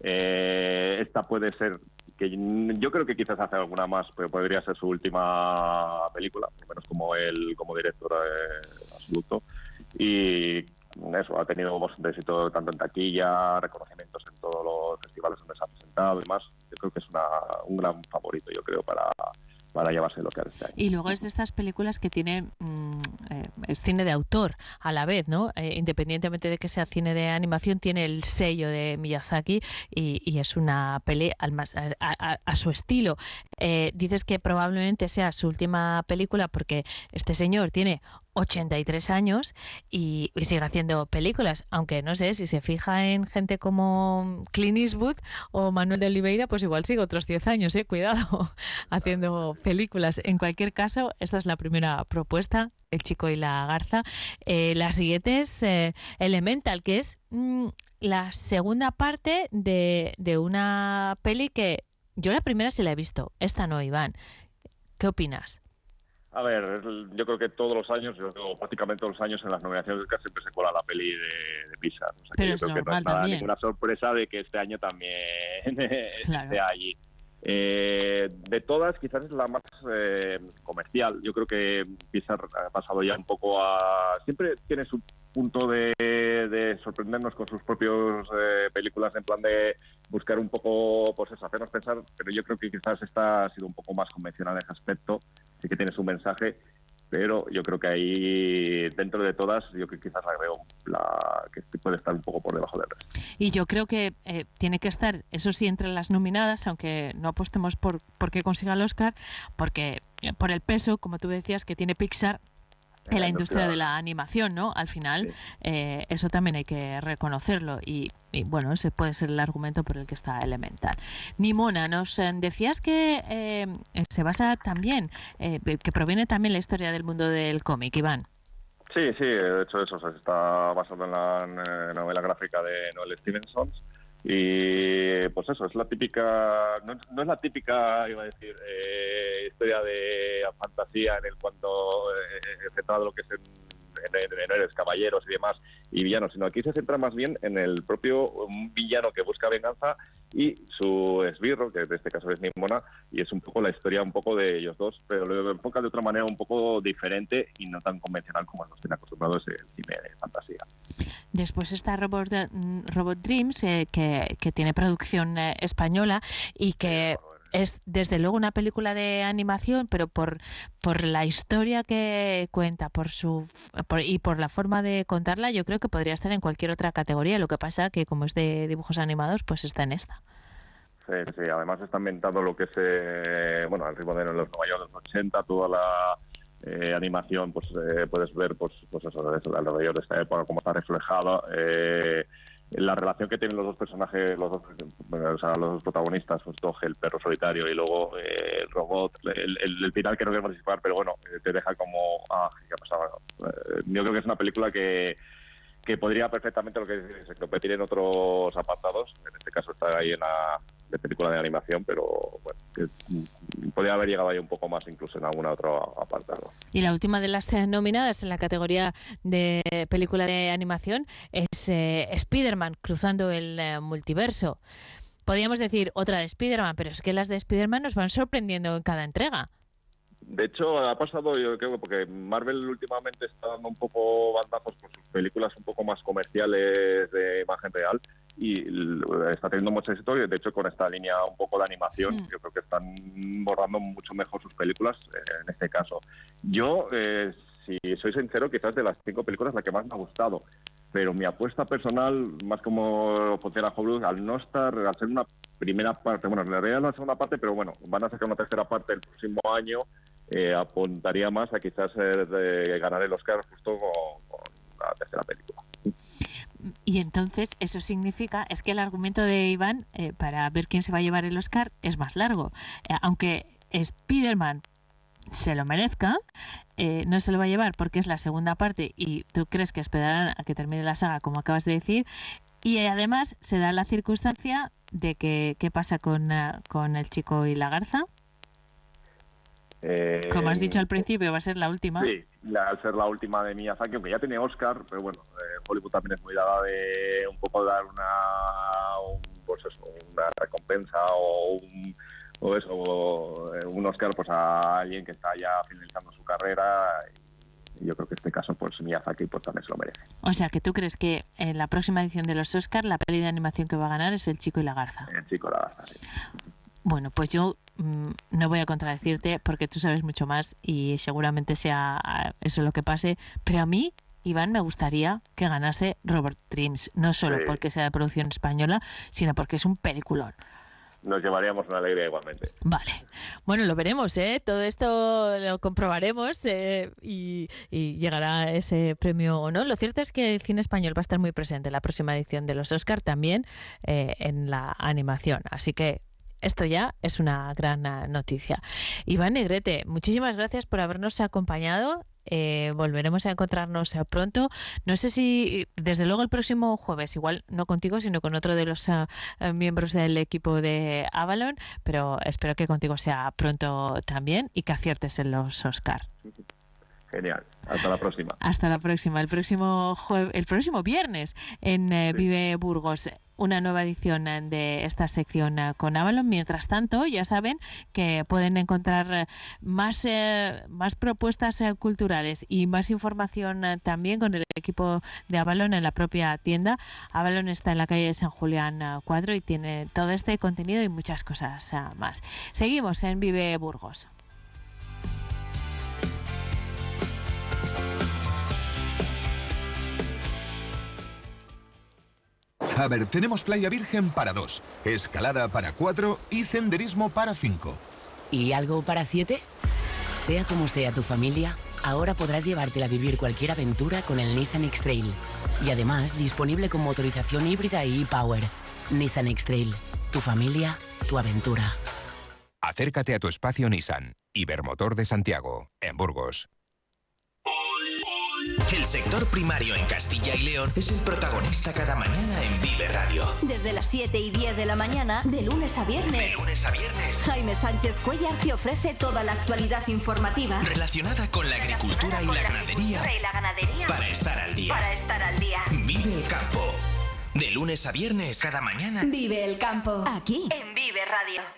Eh, esta puede ser, que yo creo que quizás hace alguna más, pero podría ser su última película, por lo menos como él como director eh, absoluto. Y eso, ha tenido bastante éxito tanto en taquilla, reconocimientos en todos los festivales donde se ha presentado y demás. Yo creo que es una, un gran favorito, yo creo, para, para llevarse lo que. Y luego es de estas películas que tiene mm, eh, es cine de autor a la vez, ¿no? Eh, independientemente de que sea cine de animación, tiene el sello de Miyazaki y, y es una peli al más, a, a- a su estilo. Eh, dices que probablemente sea su última película porque este señor tiene 83 años y, sigue haciendo películas, aunque no sé si se fija en gente como Clint Eastwood o Manuel de Oliveira, pues igual sigue otros 10 años, eh, cuidado, haciendo películas. En cualquier caso, esta es la primera propuesta, El chico y la garza. Eh, la siguiente es eh, Elemental, que es mm, la segunda parte de, de una peli que yo la primera sí la he visto, esta no, Iván. ¿Qué opinas? A ver, yo creo que todos los años, yo creo prácticamente todos los años en las nominaciones del Oscar siempre se cuela la peli de, de Pixar. O sea, que Pero yo es creo que no normal es nada, también. ninguna sorpresa de que este año también Claro. esté allí. Eh, de todas, quizás es la más eh, comercial. Yo creo que Pixar ha pasado ya un poco a... Siempre tiene su punto de, de sorprendernos con sus propias películas en plan de buscar un poco, pues eso, hacernos pensar, pero yo creo que quizás esta ha sido un poco más convencional en ese aspecto, sí que tiene su mensaje, pero yo creo que ahí, dentro de todas, yo que quizás la veo la que puede estar un poco por debajo del resto. Y yo creo que eh, tiene que estar, eso sí, entre las nominadas, aunque no apostemos por, por que consiga el Oscar, porque eh, por el peso, como tú decías, que tiene Pixar en la industria de la animación, ¿no? Al final, eh, eso también hay que reconocerlo y, y, bueno, ese puede ser el argumento por el que está Elemental. Nimona, nos eh, decías que eh, se basa también, eh, que proviene también la historia del mundo del cómic, Iván. Sí, sí, de hecho eso se está basado en la novela gráfica de Noel Stevenson y pues eso, es la típica, no, es la típica, iba a decir, eh, historia de fantasía en el cuando eh, centrado lo que es en, en, héroes, caballeros y demás y villanos, sino aquí se centra más bien en el propio villano que busca venganza y su esbirro, que en este caso es Nimona, y es un poco la historia un poco de ellos dos, pero lo enfoca de otra manera un poco diferente y no tan convencional como nos tiene acostumbrados el cine. Después está Robot, mm, Robot Dreams, eh, que, que tiene producción eh, española y que es desde luego una película de animación, pero por, por la historia que cuenta por su por- y por la forma de contarla, yo creo que podría estar en cualquier otra categoría. Lo que pasa que como es de dibujos animados, pues está en esta. Sí, sí, además está ambientado lo que es, eh, bueno, al ritmo de los Nueva York de los 80, toda la eh, animación, pues eh, puedes ver, pues, pues eso, eso, alrededor de esta época, cómo está reflejada. eh, la relación que tienen los dos personajes, los dos, protagonistas, pues Doge, el perro solitario, y luego eh, el robot, el, el, final que no quiero participar, pero bueno, eh, te deja como, ah, ¿qué ha? Eh, yo creo que es una película que, que podría perfectamente lo que competir en otros apartados. En este caso está ahí en la de película de animación, pero bueno, que podría haber llegado ahí un poco más incluso en alguna otra apartado. Y la última de las eh, nominadas en la categoría de película de animación es eh, Spider-Man, cruzando el eh, multiverso. Podríamos decir otra de Spider-Man, pero es que las de Spider-Man nos van sorprendiendo en cada entrega. De hecho, ha pasado, yo creo, porque Marvel últimamente está dando un poco bandazos por sus películas un poco más comerciales de imagen real y está teniendo mucho éxito y de hecho con esta línea un poco de animación Mm. yo creo que están bordando mucho mejor sus películas eh, en este caso. Yo, eh, si soy sincero, quizás de las cinco películas la que más me ha gustado, pero mi apuesta personal, más como Frontera Hollywood, al no estar, al ser una primera parte, bueno, en realidad es una parte, pero bueno, van a sacar una tercera parte el próximo año, eh, apuntaría más a quizás eh, de ganar el Oscar justo con, con la tercera película. Y entonces eso significa, es que el argumento de Iván eh, para ver quién se va a llevar el Oscar es más largo. Eh, aunque Spider-Man se lo merezca, eh, no se lo va a llevar porque es la segunda parte y tú crees que esperarán a que termine la saga, como acabas de decir. Y además se da la circunstancia de que qué pasa con, con el chico y la garza. Eh, Como has dicho al principio, va a ser la última. Sí, la- al ser la última de Miyazaki, aunque ya tiene Oscar, pero bueno, eh, Hollywood también es muy dada de un poco dar una, un, pues eso, una recompensa o un, o eso, o, un Oscar pues a alguien que está ya finalizando su carrera y yo creo que en este caso pues Miyazaki pues también se lo merece. O sea, que tú crees que en la próxima edición de los Oscar la peli de animación que va a ganar es El chico y la garza. El chico la garza, sí. Bueno, pues yo no voy a contradecirte porque tú sabes mucho más y seguramente sea ah, eso lo que pase, pero a mí, Iván, me gustaría que ganase Robert Trims, no solo Sí. porque sea de producción española, sino porque es un peliculón. Nos llevaríamos una alegría igualmente. Vale. Bueno, lo veremos, ¿eh? Todo esto lo comprobaremos eh, y, y llegará ese premio o no. Lo cierto es que el cine español va a estar muy presente en la próxima edición de los Oscar también eh, en la animación. Así que esto ya es una gran ah, noticia. Iván Negrete, muchísimas gracias por habernos acompañado. Eh, volveremos a encontrarnos eh, pronto. No sé si, desde luego, el próximo jueves, igual no contigo, sino con otro de los eh, miembros del equipo de Avalon, pero espero que contigo sea pronto también y que aciertes en los Oscar. Genial. Hasta la próxima. Hasta la próxima. El próximo jue- el próximo viernes en eh, Vive Burgos una nueva edición eh, de esta sección eh, con Avalon. Mientras tanto, ya saben que pueden encontrar eh, más, eh, más propuestas culturales y más información también con el equipo de Avalon en la propia tienda. Avalon está en la calle de San Julián eh, 4 y tiene todo este contenido y muchas cosas más. Seguimos en Vive Burgos. A ver, tenemos playa virgen para dos, escalada para cuatro y senderismo para cinco. ¿Y algo para siete? Sea como sea tu familia, ahora podrás llevártela a vivir cualquier aventura con el Nissan X-Trail. Y además disponible con motorización híbrida y e-Power. Nissan X-Trail. Tu familia, tu aventura. Acércate a tu espacio Nissan. Ibermotor de Santiago, en Burgos. El sector primario en Castilla y León es el protagonista cada mañana en Vive Radio. Desde las 7 y 10 de la mañana, de lunes a viernes. De lunes a viernes. Jaime Sánchez Cuellar te ofrece toda la actualidad informativa. Relacionada con la agricultura y la ganadería. Y la ganadería. Para estar al día. Para estar al día. Vive el campo. De lunes a viernes, cada mañana. Vive el campo. Aquí. En Vive Radio.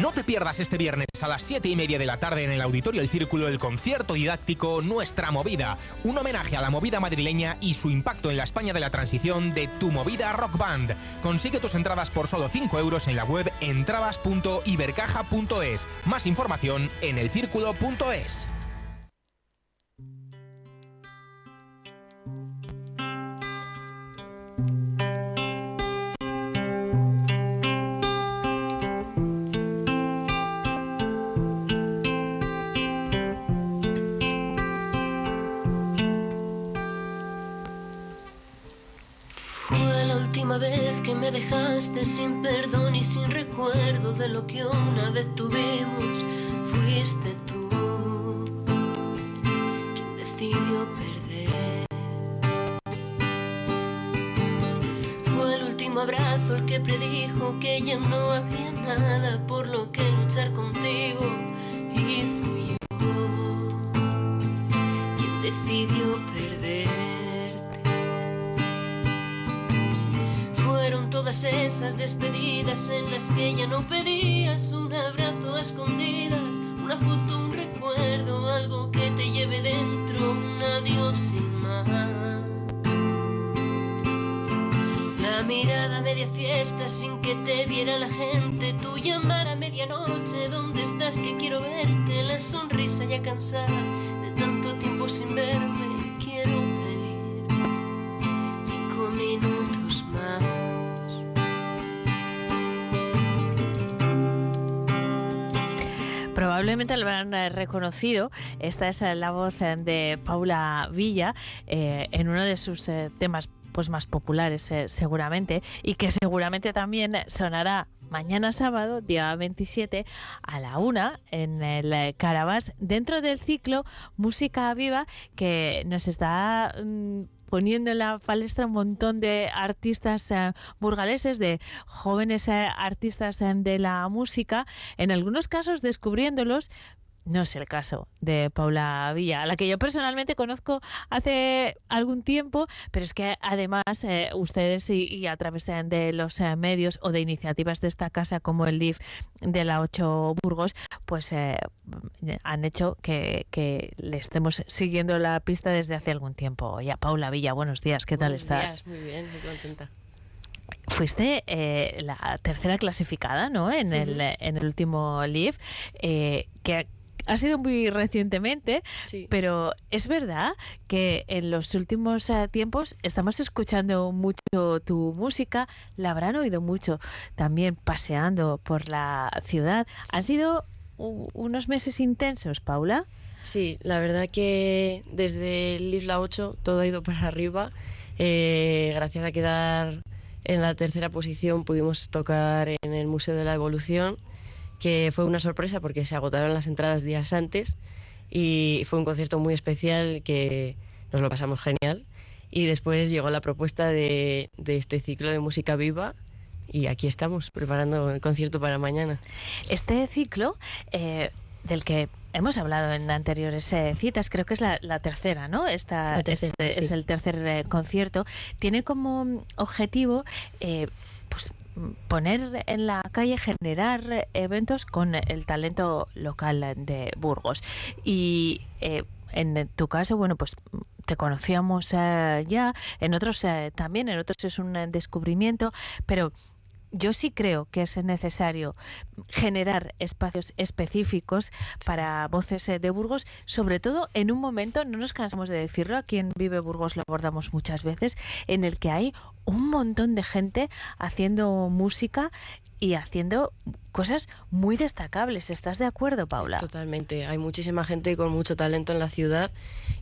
No te pierdas este viernes a las 7 y media de la tarde en el Auditorio El Círculo el concierto didáctico Nuestra Movida, un homenaje a la movida madrileña y su impacto en la España de la transición de Tu Movida Rock Band. Consigue tus entradas por solo 5 euros en la web entradas.ibercaja.es. Más información en elcírculo.es. dejaste sin perdón y sin recuerdo de lo que una vez tuvimos. Fuiste tú quien decidió perder. Fue el último abrazo el que predijo que ya no había nada por lo que luchar contigo. Y fui yo quien decidió esas despedidas en las que ya no pedías un abrazo a escondidas, una foto, un recuerdo, algo que te lleve dentro, un adiós sin más. La mirada a media fiesta sin que te viera la gente, tu llamar a medianoche, ¿dónde estás? Que quiero verte, la sonrisa ya cansada de tanto tiempo sin verme, Probablemente lo habrán eh, reconocido. Esta es eh, la voz eh, de Paula Villa en uno de sus temas pues más populares seguramente y que seguramente también sonará mañana sábado, día 27, a la una en el Carabás, dentro del ciclo Música Viva que nos está mm, poniendo en la palestra un montón de artistas eh, burgaleses, de jóvenes eh, artistas eh, de la música, en algunos casos descubriéndolos. No es el caso de Paula Villa, a la que yo personalmente conozco hace algún tiempo, pero es que además eh, ustedes y, y a través de los eh, medios o de iniciativas de esta casa como el LIF de la 8 Burgos, pues eh, han hecho que, que le estemos siguiendo la pista desde hace algún tiempo. Ya, Paula Villa, buenos días, ¿qué tal Buenos estás? días, muy bien, muy contenta. Fuiste eh, la tercera clasificada, ¿no? En, el, en el último LIF, eh, que ha sido muy recientemente, pero es verdad que en los últimos eh, tiempos estamos escuchando mucho tu música, la habrán oído mucho también paseando por la ciudad. Han sido unos meses intensos, Paula. Sí, la verdad que desde el Isla 8 todo ha ido para arriba. Eh, gracias a quedar en la tercera posición pudimos tocar en el Museo de la Evolución, que fue una sorpresa porque se agotaron las entradas días antes y fue un concierto muy especial que nos lo pasamos genial. Y después llegó la propuesta de, de este ciclo de música viva y aquí estamos preparando el concierto para mañana. Este ciclo, eh, del que hemos hablado en anteriores eh, citas, creo que es la, la tercera, ¿no? Esta, La tercera, este es el tercer eh, concierto. Tiene como objetivo, pues poner en la calle, generar eventos con el talento local de Burgos. Y eh, en tu caso, bueno, pues te conocíamos eh, ya, en otros eh, también, en otros es un descubrimiento, pero yo sí creo que es necesario generar espacios específicos para voces eh, de Burgos, sobre todo en un momento, no nos cansamos de decirlo, aquí en Vive Burgos lo abordamos muchas veces, en el que hay un montón de gente haciendo música y haciendo cosas muy destacables. ¿Estás de acuerdo, Paula? Totalmente. Hay muchísima gente con mucho talento en la ciudad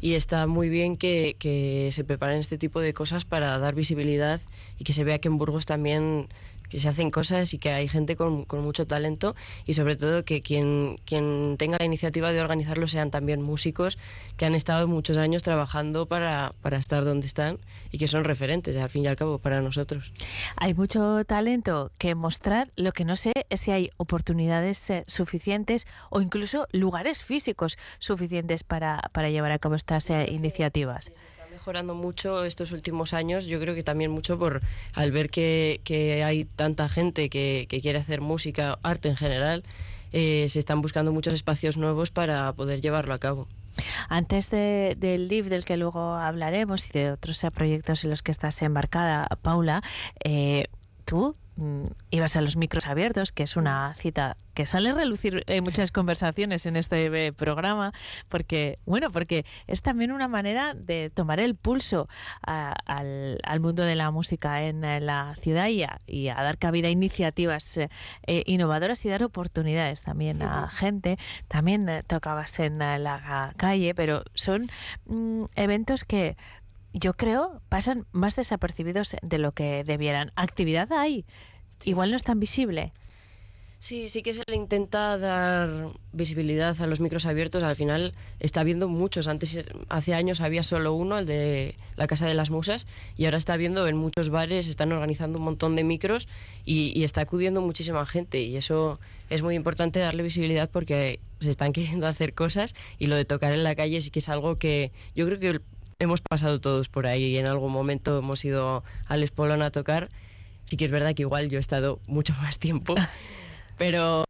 y está muy bien que, que se preparen este tipo de cosas para dar visibilidad y que se vea que en Burgos también que se hacen cosas y que hay gente con, con mucho talento y sobre todo que quien, quien tenga la iniciativa de organizarlo sean también músicos que han estado muchos años trabajando para, para estar donde están y que son referentes al fin y al cabo para nosotros. Hay mucho talento que mostrar. Lo que no sé es si hay oportunidades eh, suficientes o incluso lugares físicos suficientes para, para llevar a cabo estas eh, iniciativas. Mejorando mucho estos últimos años, yo creo que también mucho por al ver que, que hay tanta gente que, que quiere hacer música, arte en general, eh, se están buscando muchos espacios nuevos para poder llevarlo a cabo. Antes de- del LIV, del que luego hablaremos, y de otros proyectos en los que estás embarcada, Paula, eh, tú ibas a los micros abiertos, que es una cita que sale a relucir en muchas conversaciones en este eh, programa, porque, bueno, porque es también una manera de tomar el pulso a- al, al mundo de la música en, eh, la ciudad y a, y a dar cabida a iniciativas eh, eh, innovadoras y dar oportunidades también a gente. También eh, tocabas en eh, la calle, pero son mm, eventos que yo creo pasan más desapercibidos de lo que debieran. Actividad hay, igual no es tan visible. Sí, sí que se le intenta dar visibilidad a los micros abiertos. Al final está habiendo muchos. Antes, eh, hace años había solo uno, el de la Casa de las Musas, y ahora está habiendo en muchos bares, están organizando un montón de micros y, y está acudiendo muchísima gente. Y eso es muy importante darle visibilidad porque se están queriendo hacer cosas y lo de tocar en la calle sí que es algo que yo creo que hemos pasado todos por ahí y en algún momento hemos ido al Espolón a tocar. Sí que es verdad que igual yo he estado mucho más tiempo. Pero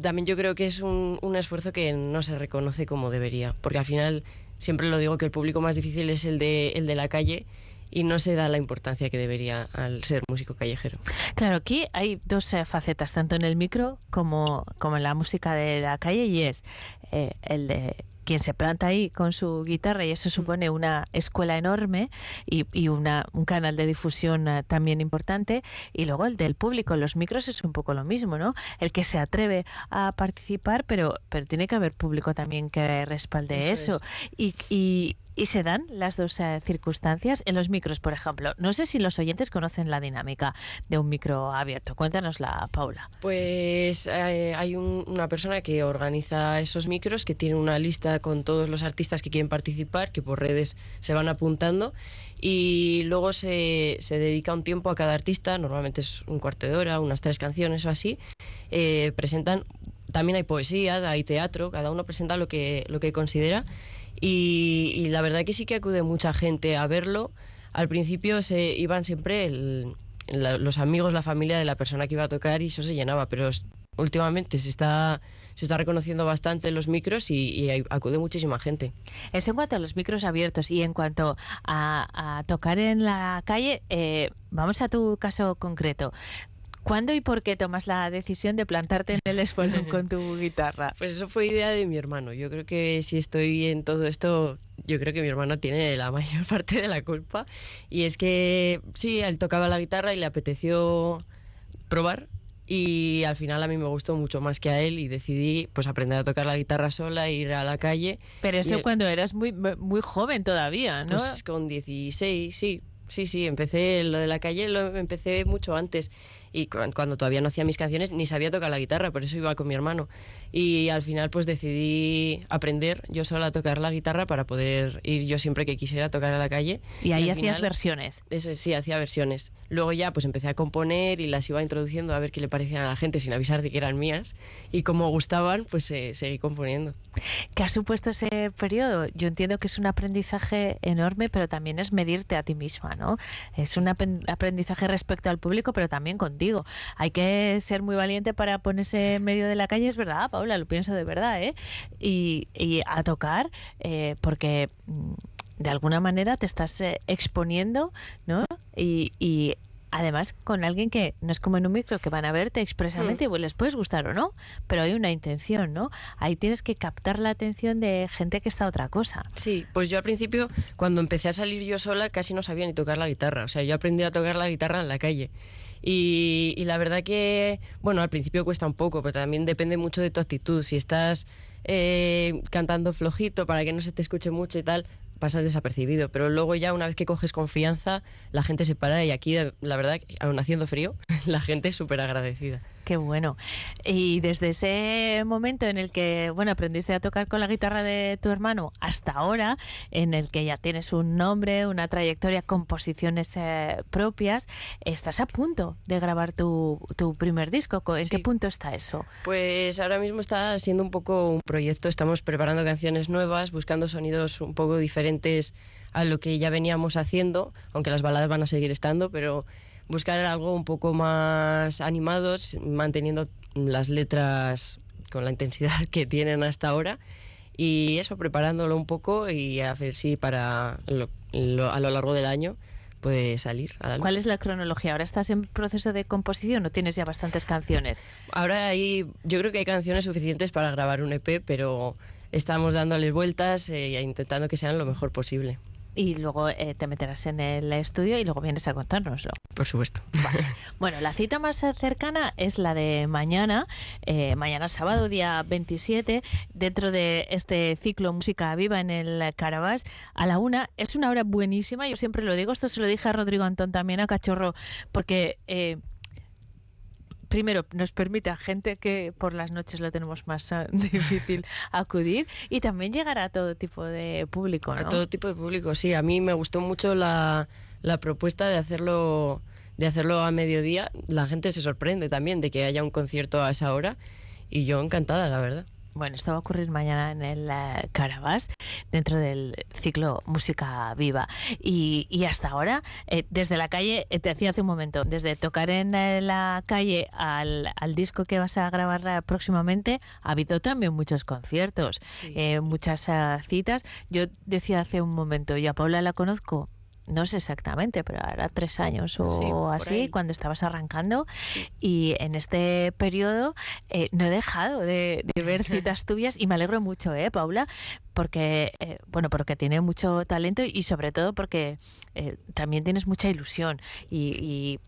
también yo creo que es un, un esfuerzo que no se reconoce como debería, porque al final siempre lo digo que el público más difícil es el de, el de la calle y no se da la importancia que debería al ser músico callejero. Claro, aquí hay dos eh, facetas, tanto en el micro como, como en la música de la calle, y es eh, el de quien se planta ahí con su guitarra y eso supone una escuela enorme y, y una, un canal de difusión eh, también importante. Y luego el del público los micros es un poco lo mismo no el que se atreve a participar pero pero tiene que haber público también que respalde Eso eso, es. y, y y se dan las dos eh, circunstancias en los micros, por ejemplo. No sé si los oyentes conocen la dinámica de un micro abierto. Cuéntanosla, Paula. Pues eh, hay un- una persona que organiza esos micros, que tiene una lista con todos los artistas que quieren participar, que por redes se van apuntando, y luego se, se dedica un tiempo a cada artista, normalmente es un cuarto de hora, unas tres canciones o así, eh, presentan, también hay poesía, hay teatro, cada uno presenta lo que, lo que considera, y, la verdad que sí que acude mucha gente a verlo. Al principio se iban siempre el- la- los amigos, la familia de la persona que iba a tocar y eso se llenaba, pero últimamente se está, se está reconociendo bastante los micros y, y acude muchísima gente. Eso en cuanto a los micros abiertos y en cuanto a, a tocar en la calle, eh, vamos a tu caso concreto. ¿Cuándo y por qué tomas la decisión de plantarte en el espolón con tu guitarra? Pues eso fue idea de mi hermano. Yo creo que si estoy en todo esto, yo creo que mi hermano tiene la mayor parte de la culpa. Y es que sí, él tocaba la guitarra y le apeteció probar. Y al final a mí me gustó mucho más que a él y decidí pues aprender a tocar la guitarra sola, ir a la calle. Pero eso Y- cuando eras muy, muy joven todavía, ¿no? Pues con 16, sí. Sí, sí, empecé lo de la calle, lo empecé mucho antes. Y cu- cuando todavía no hacía mis canciones, ni sabía tocar la guitarra, por eso iba con mi hermano. Y al final, pues decidí aprender yo sola a tocar la guitarra para poder ir yo siempre que quisiera tocar a la calle. y ahí hacías final- versiones. Eso es, sí, hacía versiones. Luego ya pues empecé a componer y las iba introduciendo a ver qué le parecían a la gente sin avisar de que eran mías. Y como gustaban, pues eh, seguí componiendo. ¿Qué ha supuesto ese periodo? Yo entiendo que es un aprendizaje enorme, pero también es medirte a ti misma, ¿no? Es un apen- aprendizaje respecto al público, pero también contigo. Hay que ser muy valiente para ponerse en medio de la calle, es verdad, Paula, lo pienso de verdad, ¿eh? Y, y a tocar, eh, porque mm, de alguna manera te estás eh, exponiendo, ¿no? Y, y además con alguien que no es como en un micro que van a verte expresamente y les puedes gustar o no, pero hay una intención, ¿no? Ahí tienes que captar la atención de gente que está a otra cosa. Sí, pues yo al principio, cuando empecé a salir yo sola, casi no sabía ni tocar la guitarra. O sea, yo aprendí a tocar la guitarra en la calle. Y, y la verdad que, bueno, al principio cuesta un poco, pero también depende mucho de tu actitud. Si estás eh, cantando flojito para que no se te escuche mucho y tal, pasas desapercibido. Pero luego ya una vez que coges confianza, la gente se para y aquí, la verdad, aún haciendo frío, la gente es súper agradecida. Qué bueno. Y desde ese momento en el que, bueno, aprendiste a tocar con la guitarra de tu hermano hasta ahora, en el que ya tienes un nombre, una trayectoria, composiciones eh, propias, estás a punto de grabar tu, tu primer disco. ¿En qué punto está eso? Pues ahora mismo está siendo un poco un proyecto. Estamos preparando canciones nuevas, buscando sonidos un poco diferentes a lo que ya veníamos haciendo, aunque las baladas van a seguir estando, pero buscar algo un poco más animados, manteniendo las letras con la intensidad que tienen hasta ahora y eso, preparándolo un poco y a ver si para a lo largo del año puede salir a la luz. ¿Cuál es la cronología? ¿Ahora estás en proceso de composición o tienes ya bastantes canciones? Ahora hay, yo creo que hay canciones suficientes para grabar un EP, pero estamos dándoles vueltas e intentando que sean lo mejor posible y luego eh, te meterás en el estudio y luego vienes a contárnoslo. Por supuesto. Bueno, la cita más cercana es la de mañana, eh, mañana sábado, día 27, dentro de este ciclo Música Viva en el Carabás, a la una. Es una hora buenísima, yo siempre lo digo, esto se lo dije a Rodrigo Antón también, a Cachorro, porque... Eh, primero nos permite a gente que por las noches lo tenemos más ah, difícil acudir y también llegar a todo tipo de público. ¿no? A todo tipo de público, sí. A mí me gustó mucho la, la propuesta de hacerlo de hacerlo a mediodía. La gente se sorprende también de que haya un concierto a esa hora y yo encantada, la verdad. Bueno, esto va a ocurrir mañana en el uh, Carabás, dentro del ciclo Música Viva. Y, y hasta ahora, eh, desde la calle, eh, te decía hace un momento, desde tocar en eh, la calle al, al, disco que vas a grabar próximamente, ha habido también muchos conciertos, sí. muchas uh, citas. Yo decía hace un momento, yo a Paula la conozco no sé exactamente, pero ahora tres años o sí, así, cuando estabas arrancando. Sí. Y en este periodo eh, no he dejado de, de ver citas tuyas y me alegro mucho, ¿eh, Paula? Porque, eh, bueno, porque tiene mucho talento y sobre todo porque eh, también tienes mucha ilusión y, y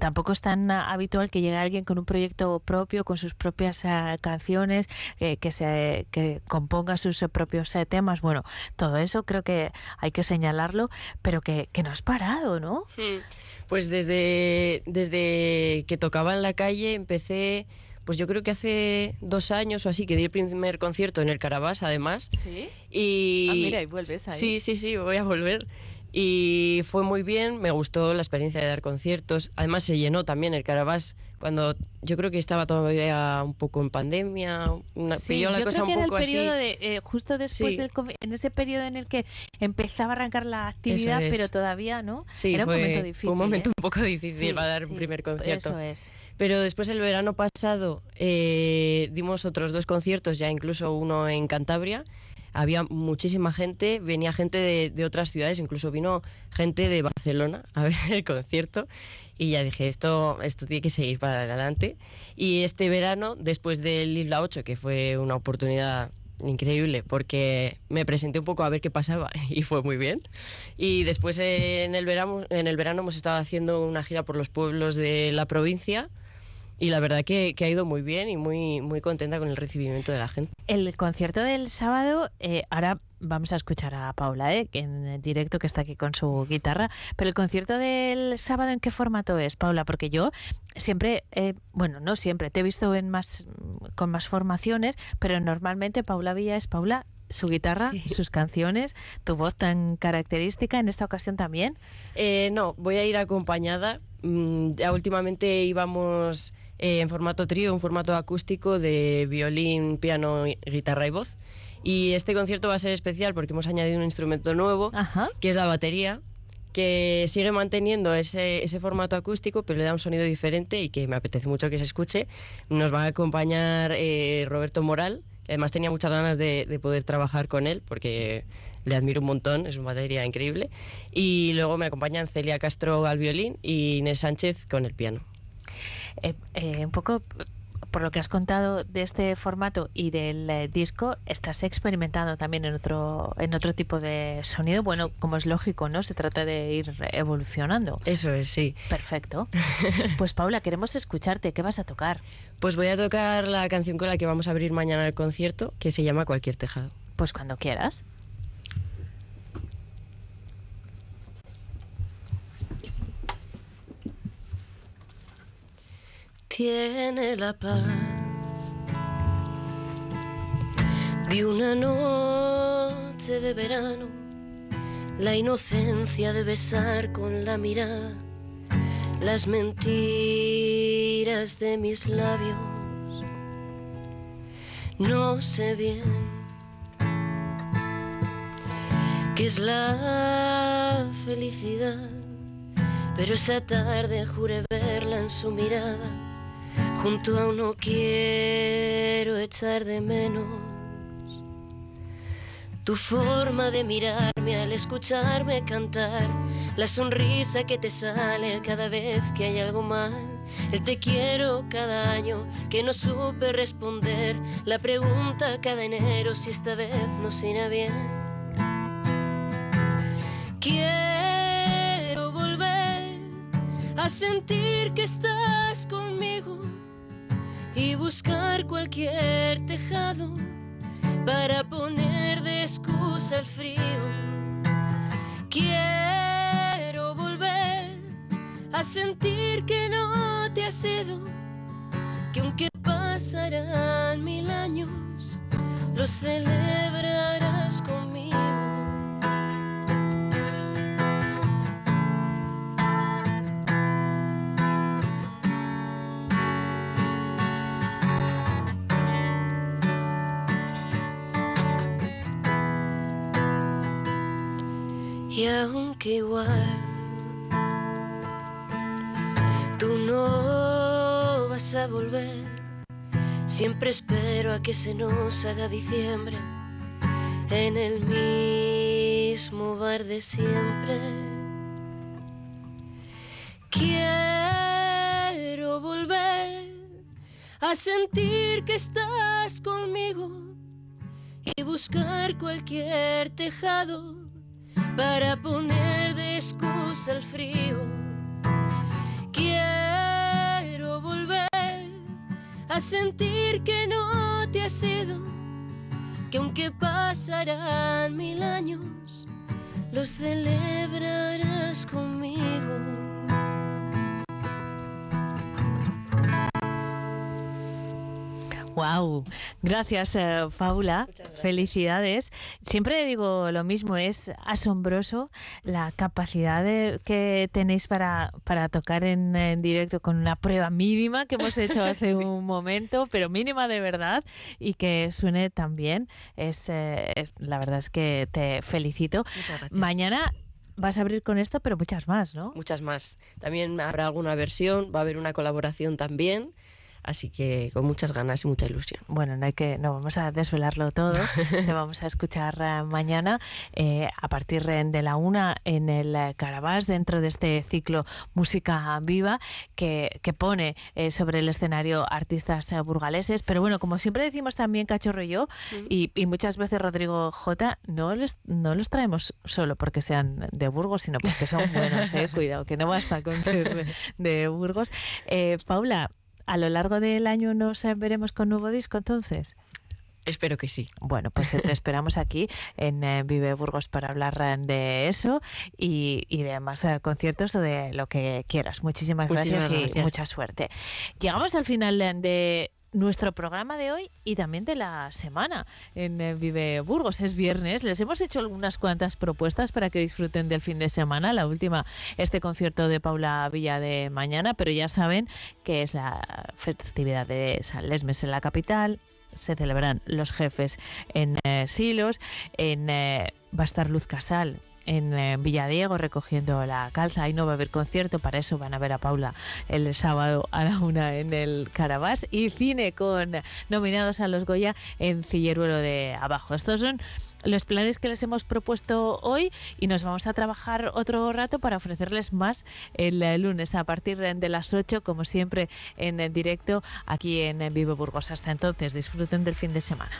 tampoco es tan habitual que llegue alguien con un proyecto propio, con sus propias uh, canciones, eh, que se que componga sus uh, propios uh, temas. Bueno, todo eso creo que hay que señalarlo, pero que, que no has parado, ¿no? Pues desde, desde que tocaba en la calle empecé pues yo creo que hace dos años o así que di el primer concierto en el Carabás, además. ¿Sí? Y... Ah, mira, y vuelves ahí. Sí, sí, sí, voy a volver. Y fue muy bien, me gustó la experiencia de dar conciertos. Además se llenó también el Carabás cuando yo creo que estaba todavía un poco en pandemia, una, sí, pilló la yo cosa creo que un poco era el periodo así. De, eh, justo después Sí. del COVID, en ese periodo en el que empezaba a arrancar la actividad, es. pero todavía no. Sí, era fue, un momento difícil. fue un momento ¿eh? un poco difícil para dar un primer concierto. Eso es. Pero después el verano pasado eh, dimos otros dos conciertos, ya incluso uno en Cantabria. Había muchísima gente, venía gente de, de otras ciudades, incluso vino gente de Barcelona a ver el concierto. Y ya dije, esto, esto tiene que seguir para adelante. Y este verano, después del Isla 8, que fue una oportunidad increíble porque me presenté un poco a ver qué pasaba y fue muy bien. Y después en el verano, en el verano hemos estado haciendo una gira por los pueblos de la provincia y la verdad que, que ha ido muy bien y muy, muy contenta con el recibimiento de la gente. El concierto del sábado, eh, ahora vamos a escuchar a Paula, ¿eh? en directo que está aquí con su guitarra, pero el concierto del sábado, ¿en qué formato es, Paula? Porque yo siempre, eh, bueno, no siempre, te he visto en más, con más formaciones, pero normalmente Paula Villa es Paula su guitarra, Sí. sus canciones, tu voz tan característica, en esta ocasión también. Eh, no, voy a ir acompañada. Mm, ya últimamente íbamos eh, en formato trío, un formato acústico de violín, piano, guitarra y voz. Y este concierto va a ser especial porque hemos añadido un instrumento nuevo, que es la batería, que sigue manteniendo ese, ese formato acústico, pero le da un sonido diferente y que me apetece mucho que se escuche. Nos va a acompañar eh, Roberto Moral, que además tenía muchas ganas de, de poder trabajar con él porque le admiro un montón, es una batería increíble. Y luego me acompañan Celia Castro al violín y Inés Sánchez con el piano. Eh, eh, un poco por lo que has contado de este formato y del eh, disco, estás experimentando también en otro en otro tipo de sonido. Bueno, como es lógico, ¿no? Se trata de ir evolucionando. Eso es, sí. Perfecto. Pues Paula, queremos escucharte. ¿Qué vas a tocar? Pues voy a tocar la canción con la que vamos a abrir mañana el concierto, que se llama Cualquier Tejado. Pues cuando quieras. Tiene la paz de una noche de verano, la inocencia de besar con la mirada las mentiras de mis labios. No sé bien qué es la felicidad, pero esa tarde juré verla en su mirada. Junto a uno quiero echar de menos tu forma de mirarme al escucharme cantar, la sonrisa que te sale cada vez que hay algo mal, el te quiero cada año que no supe responder, la pregunta cada enero si esta vez nos irá bien. Quiero volver a sentir que estás conmigo y buscar cualquier tejado para poner de excusa el frío. Quiero volver a sentir que no te has ido, que aunque pasarán mil años, los celebrarás conmigo. Y aunque igual tú no vas a volver, siempre espero a que se nos haga diciembre en el mismo bar de siempre. Quiero volver a sentir que estás conmigo y buscar cualquier tejado para poner de excusa el frío. Quiero volver a sentir que no te has ido, que aunque pasarán mil años, los celebrarás conmigo. Wow, gracias eh, Paula, felicidades. Siempre digo lo mismo, es asombroso la capacidad de- que tenéis para, para tocar en, en directo con una prueba mínima que hemos hecho hace un momento, pero mínima de verdad y que suene tan bien. Es, eh, la verdad es que te felicito. Muchas gracias. Mañana vas a abrir con esto, pero muchas más, ¿no? Muchas más. También habrá alguna versión, va a haber una colaboración también. Así que con muchas ganas y mucha ilusión. Bueno, no hay que, no vamos a desvelarlo todo. Te vamos a escuchar eh, mañana eh, a partir de la una en el Carabás dentro de este ciclo Música Viva que, que pone eh, sobre el escenario artistas burgaleses. Pero bueno, como siempre decimos también Cachorro y yo y, y muchas veces Rodrigo J, no les, no los traemos solo porque sean de Burgos, sino porque son buenos. eh. Cuidado, que no basta con ser de, de Burgos. Paula, a lo largo del año nos veremos con nuevo disco entonces. Espero que sí. Bueno, pues eh, te esperamos aquí en eh, Vive Burgos para hablar eh, de eso y, y de más eh, conciertos o de lo que quieras. Muchísimas, Muchísimas gracias y mucha suerte. Llegamos al final de nuestro programa de hoy y también de la semana en eh, Vive Burgos. Es viernes, les hemos hecho algunas cuantas propuestas para que disfruten del fin de semana. La última, este concierto de Paula Villa de mañana, pero ya saben que es la festividad de San Lesmes en la capital. Se celebran los jefes en eh, Silos, en eh, va a estar Luz Casal en eh, Villadiego recogiendo la calza. Ahí no va a haber concierto, para eso van a ver a Paula el sábado a la una en el Carabás. Y cine con nominados a los Goya en Cilleruelo de Abajo. Estos son los planes que les hemos propuesto hoy y nos vamos a trabajar otro rato para ofrecerles más el lunes a partir de las 8, como siempre, en directo aquí en Vivo Burgos. Hasta entonces, disfruten del fin de semana.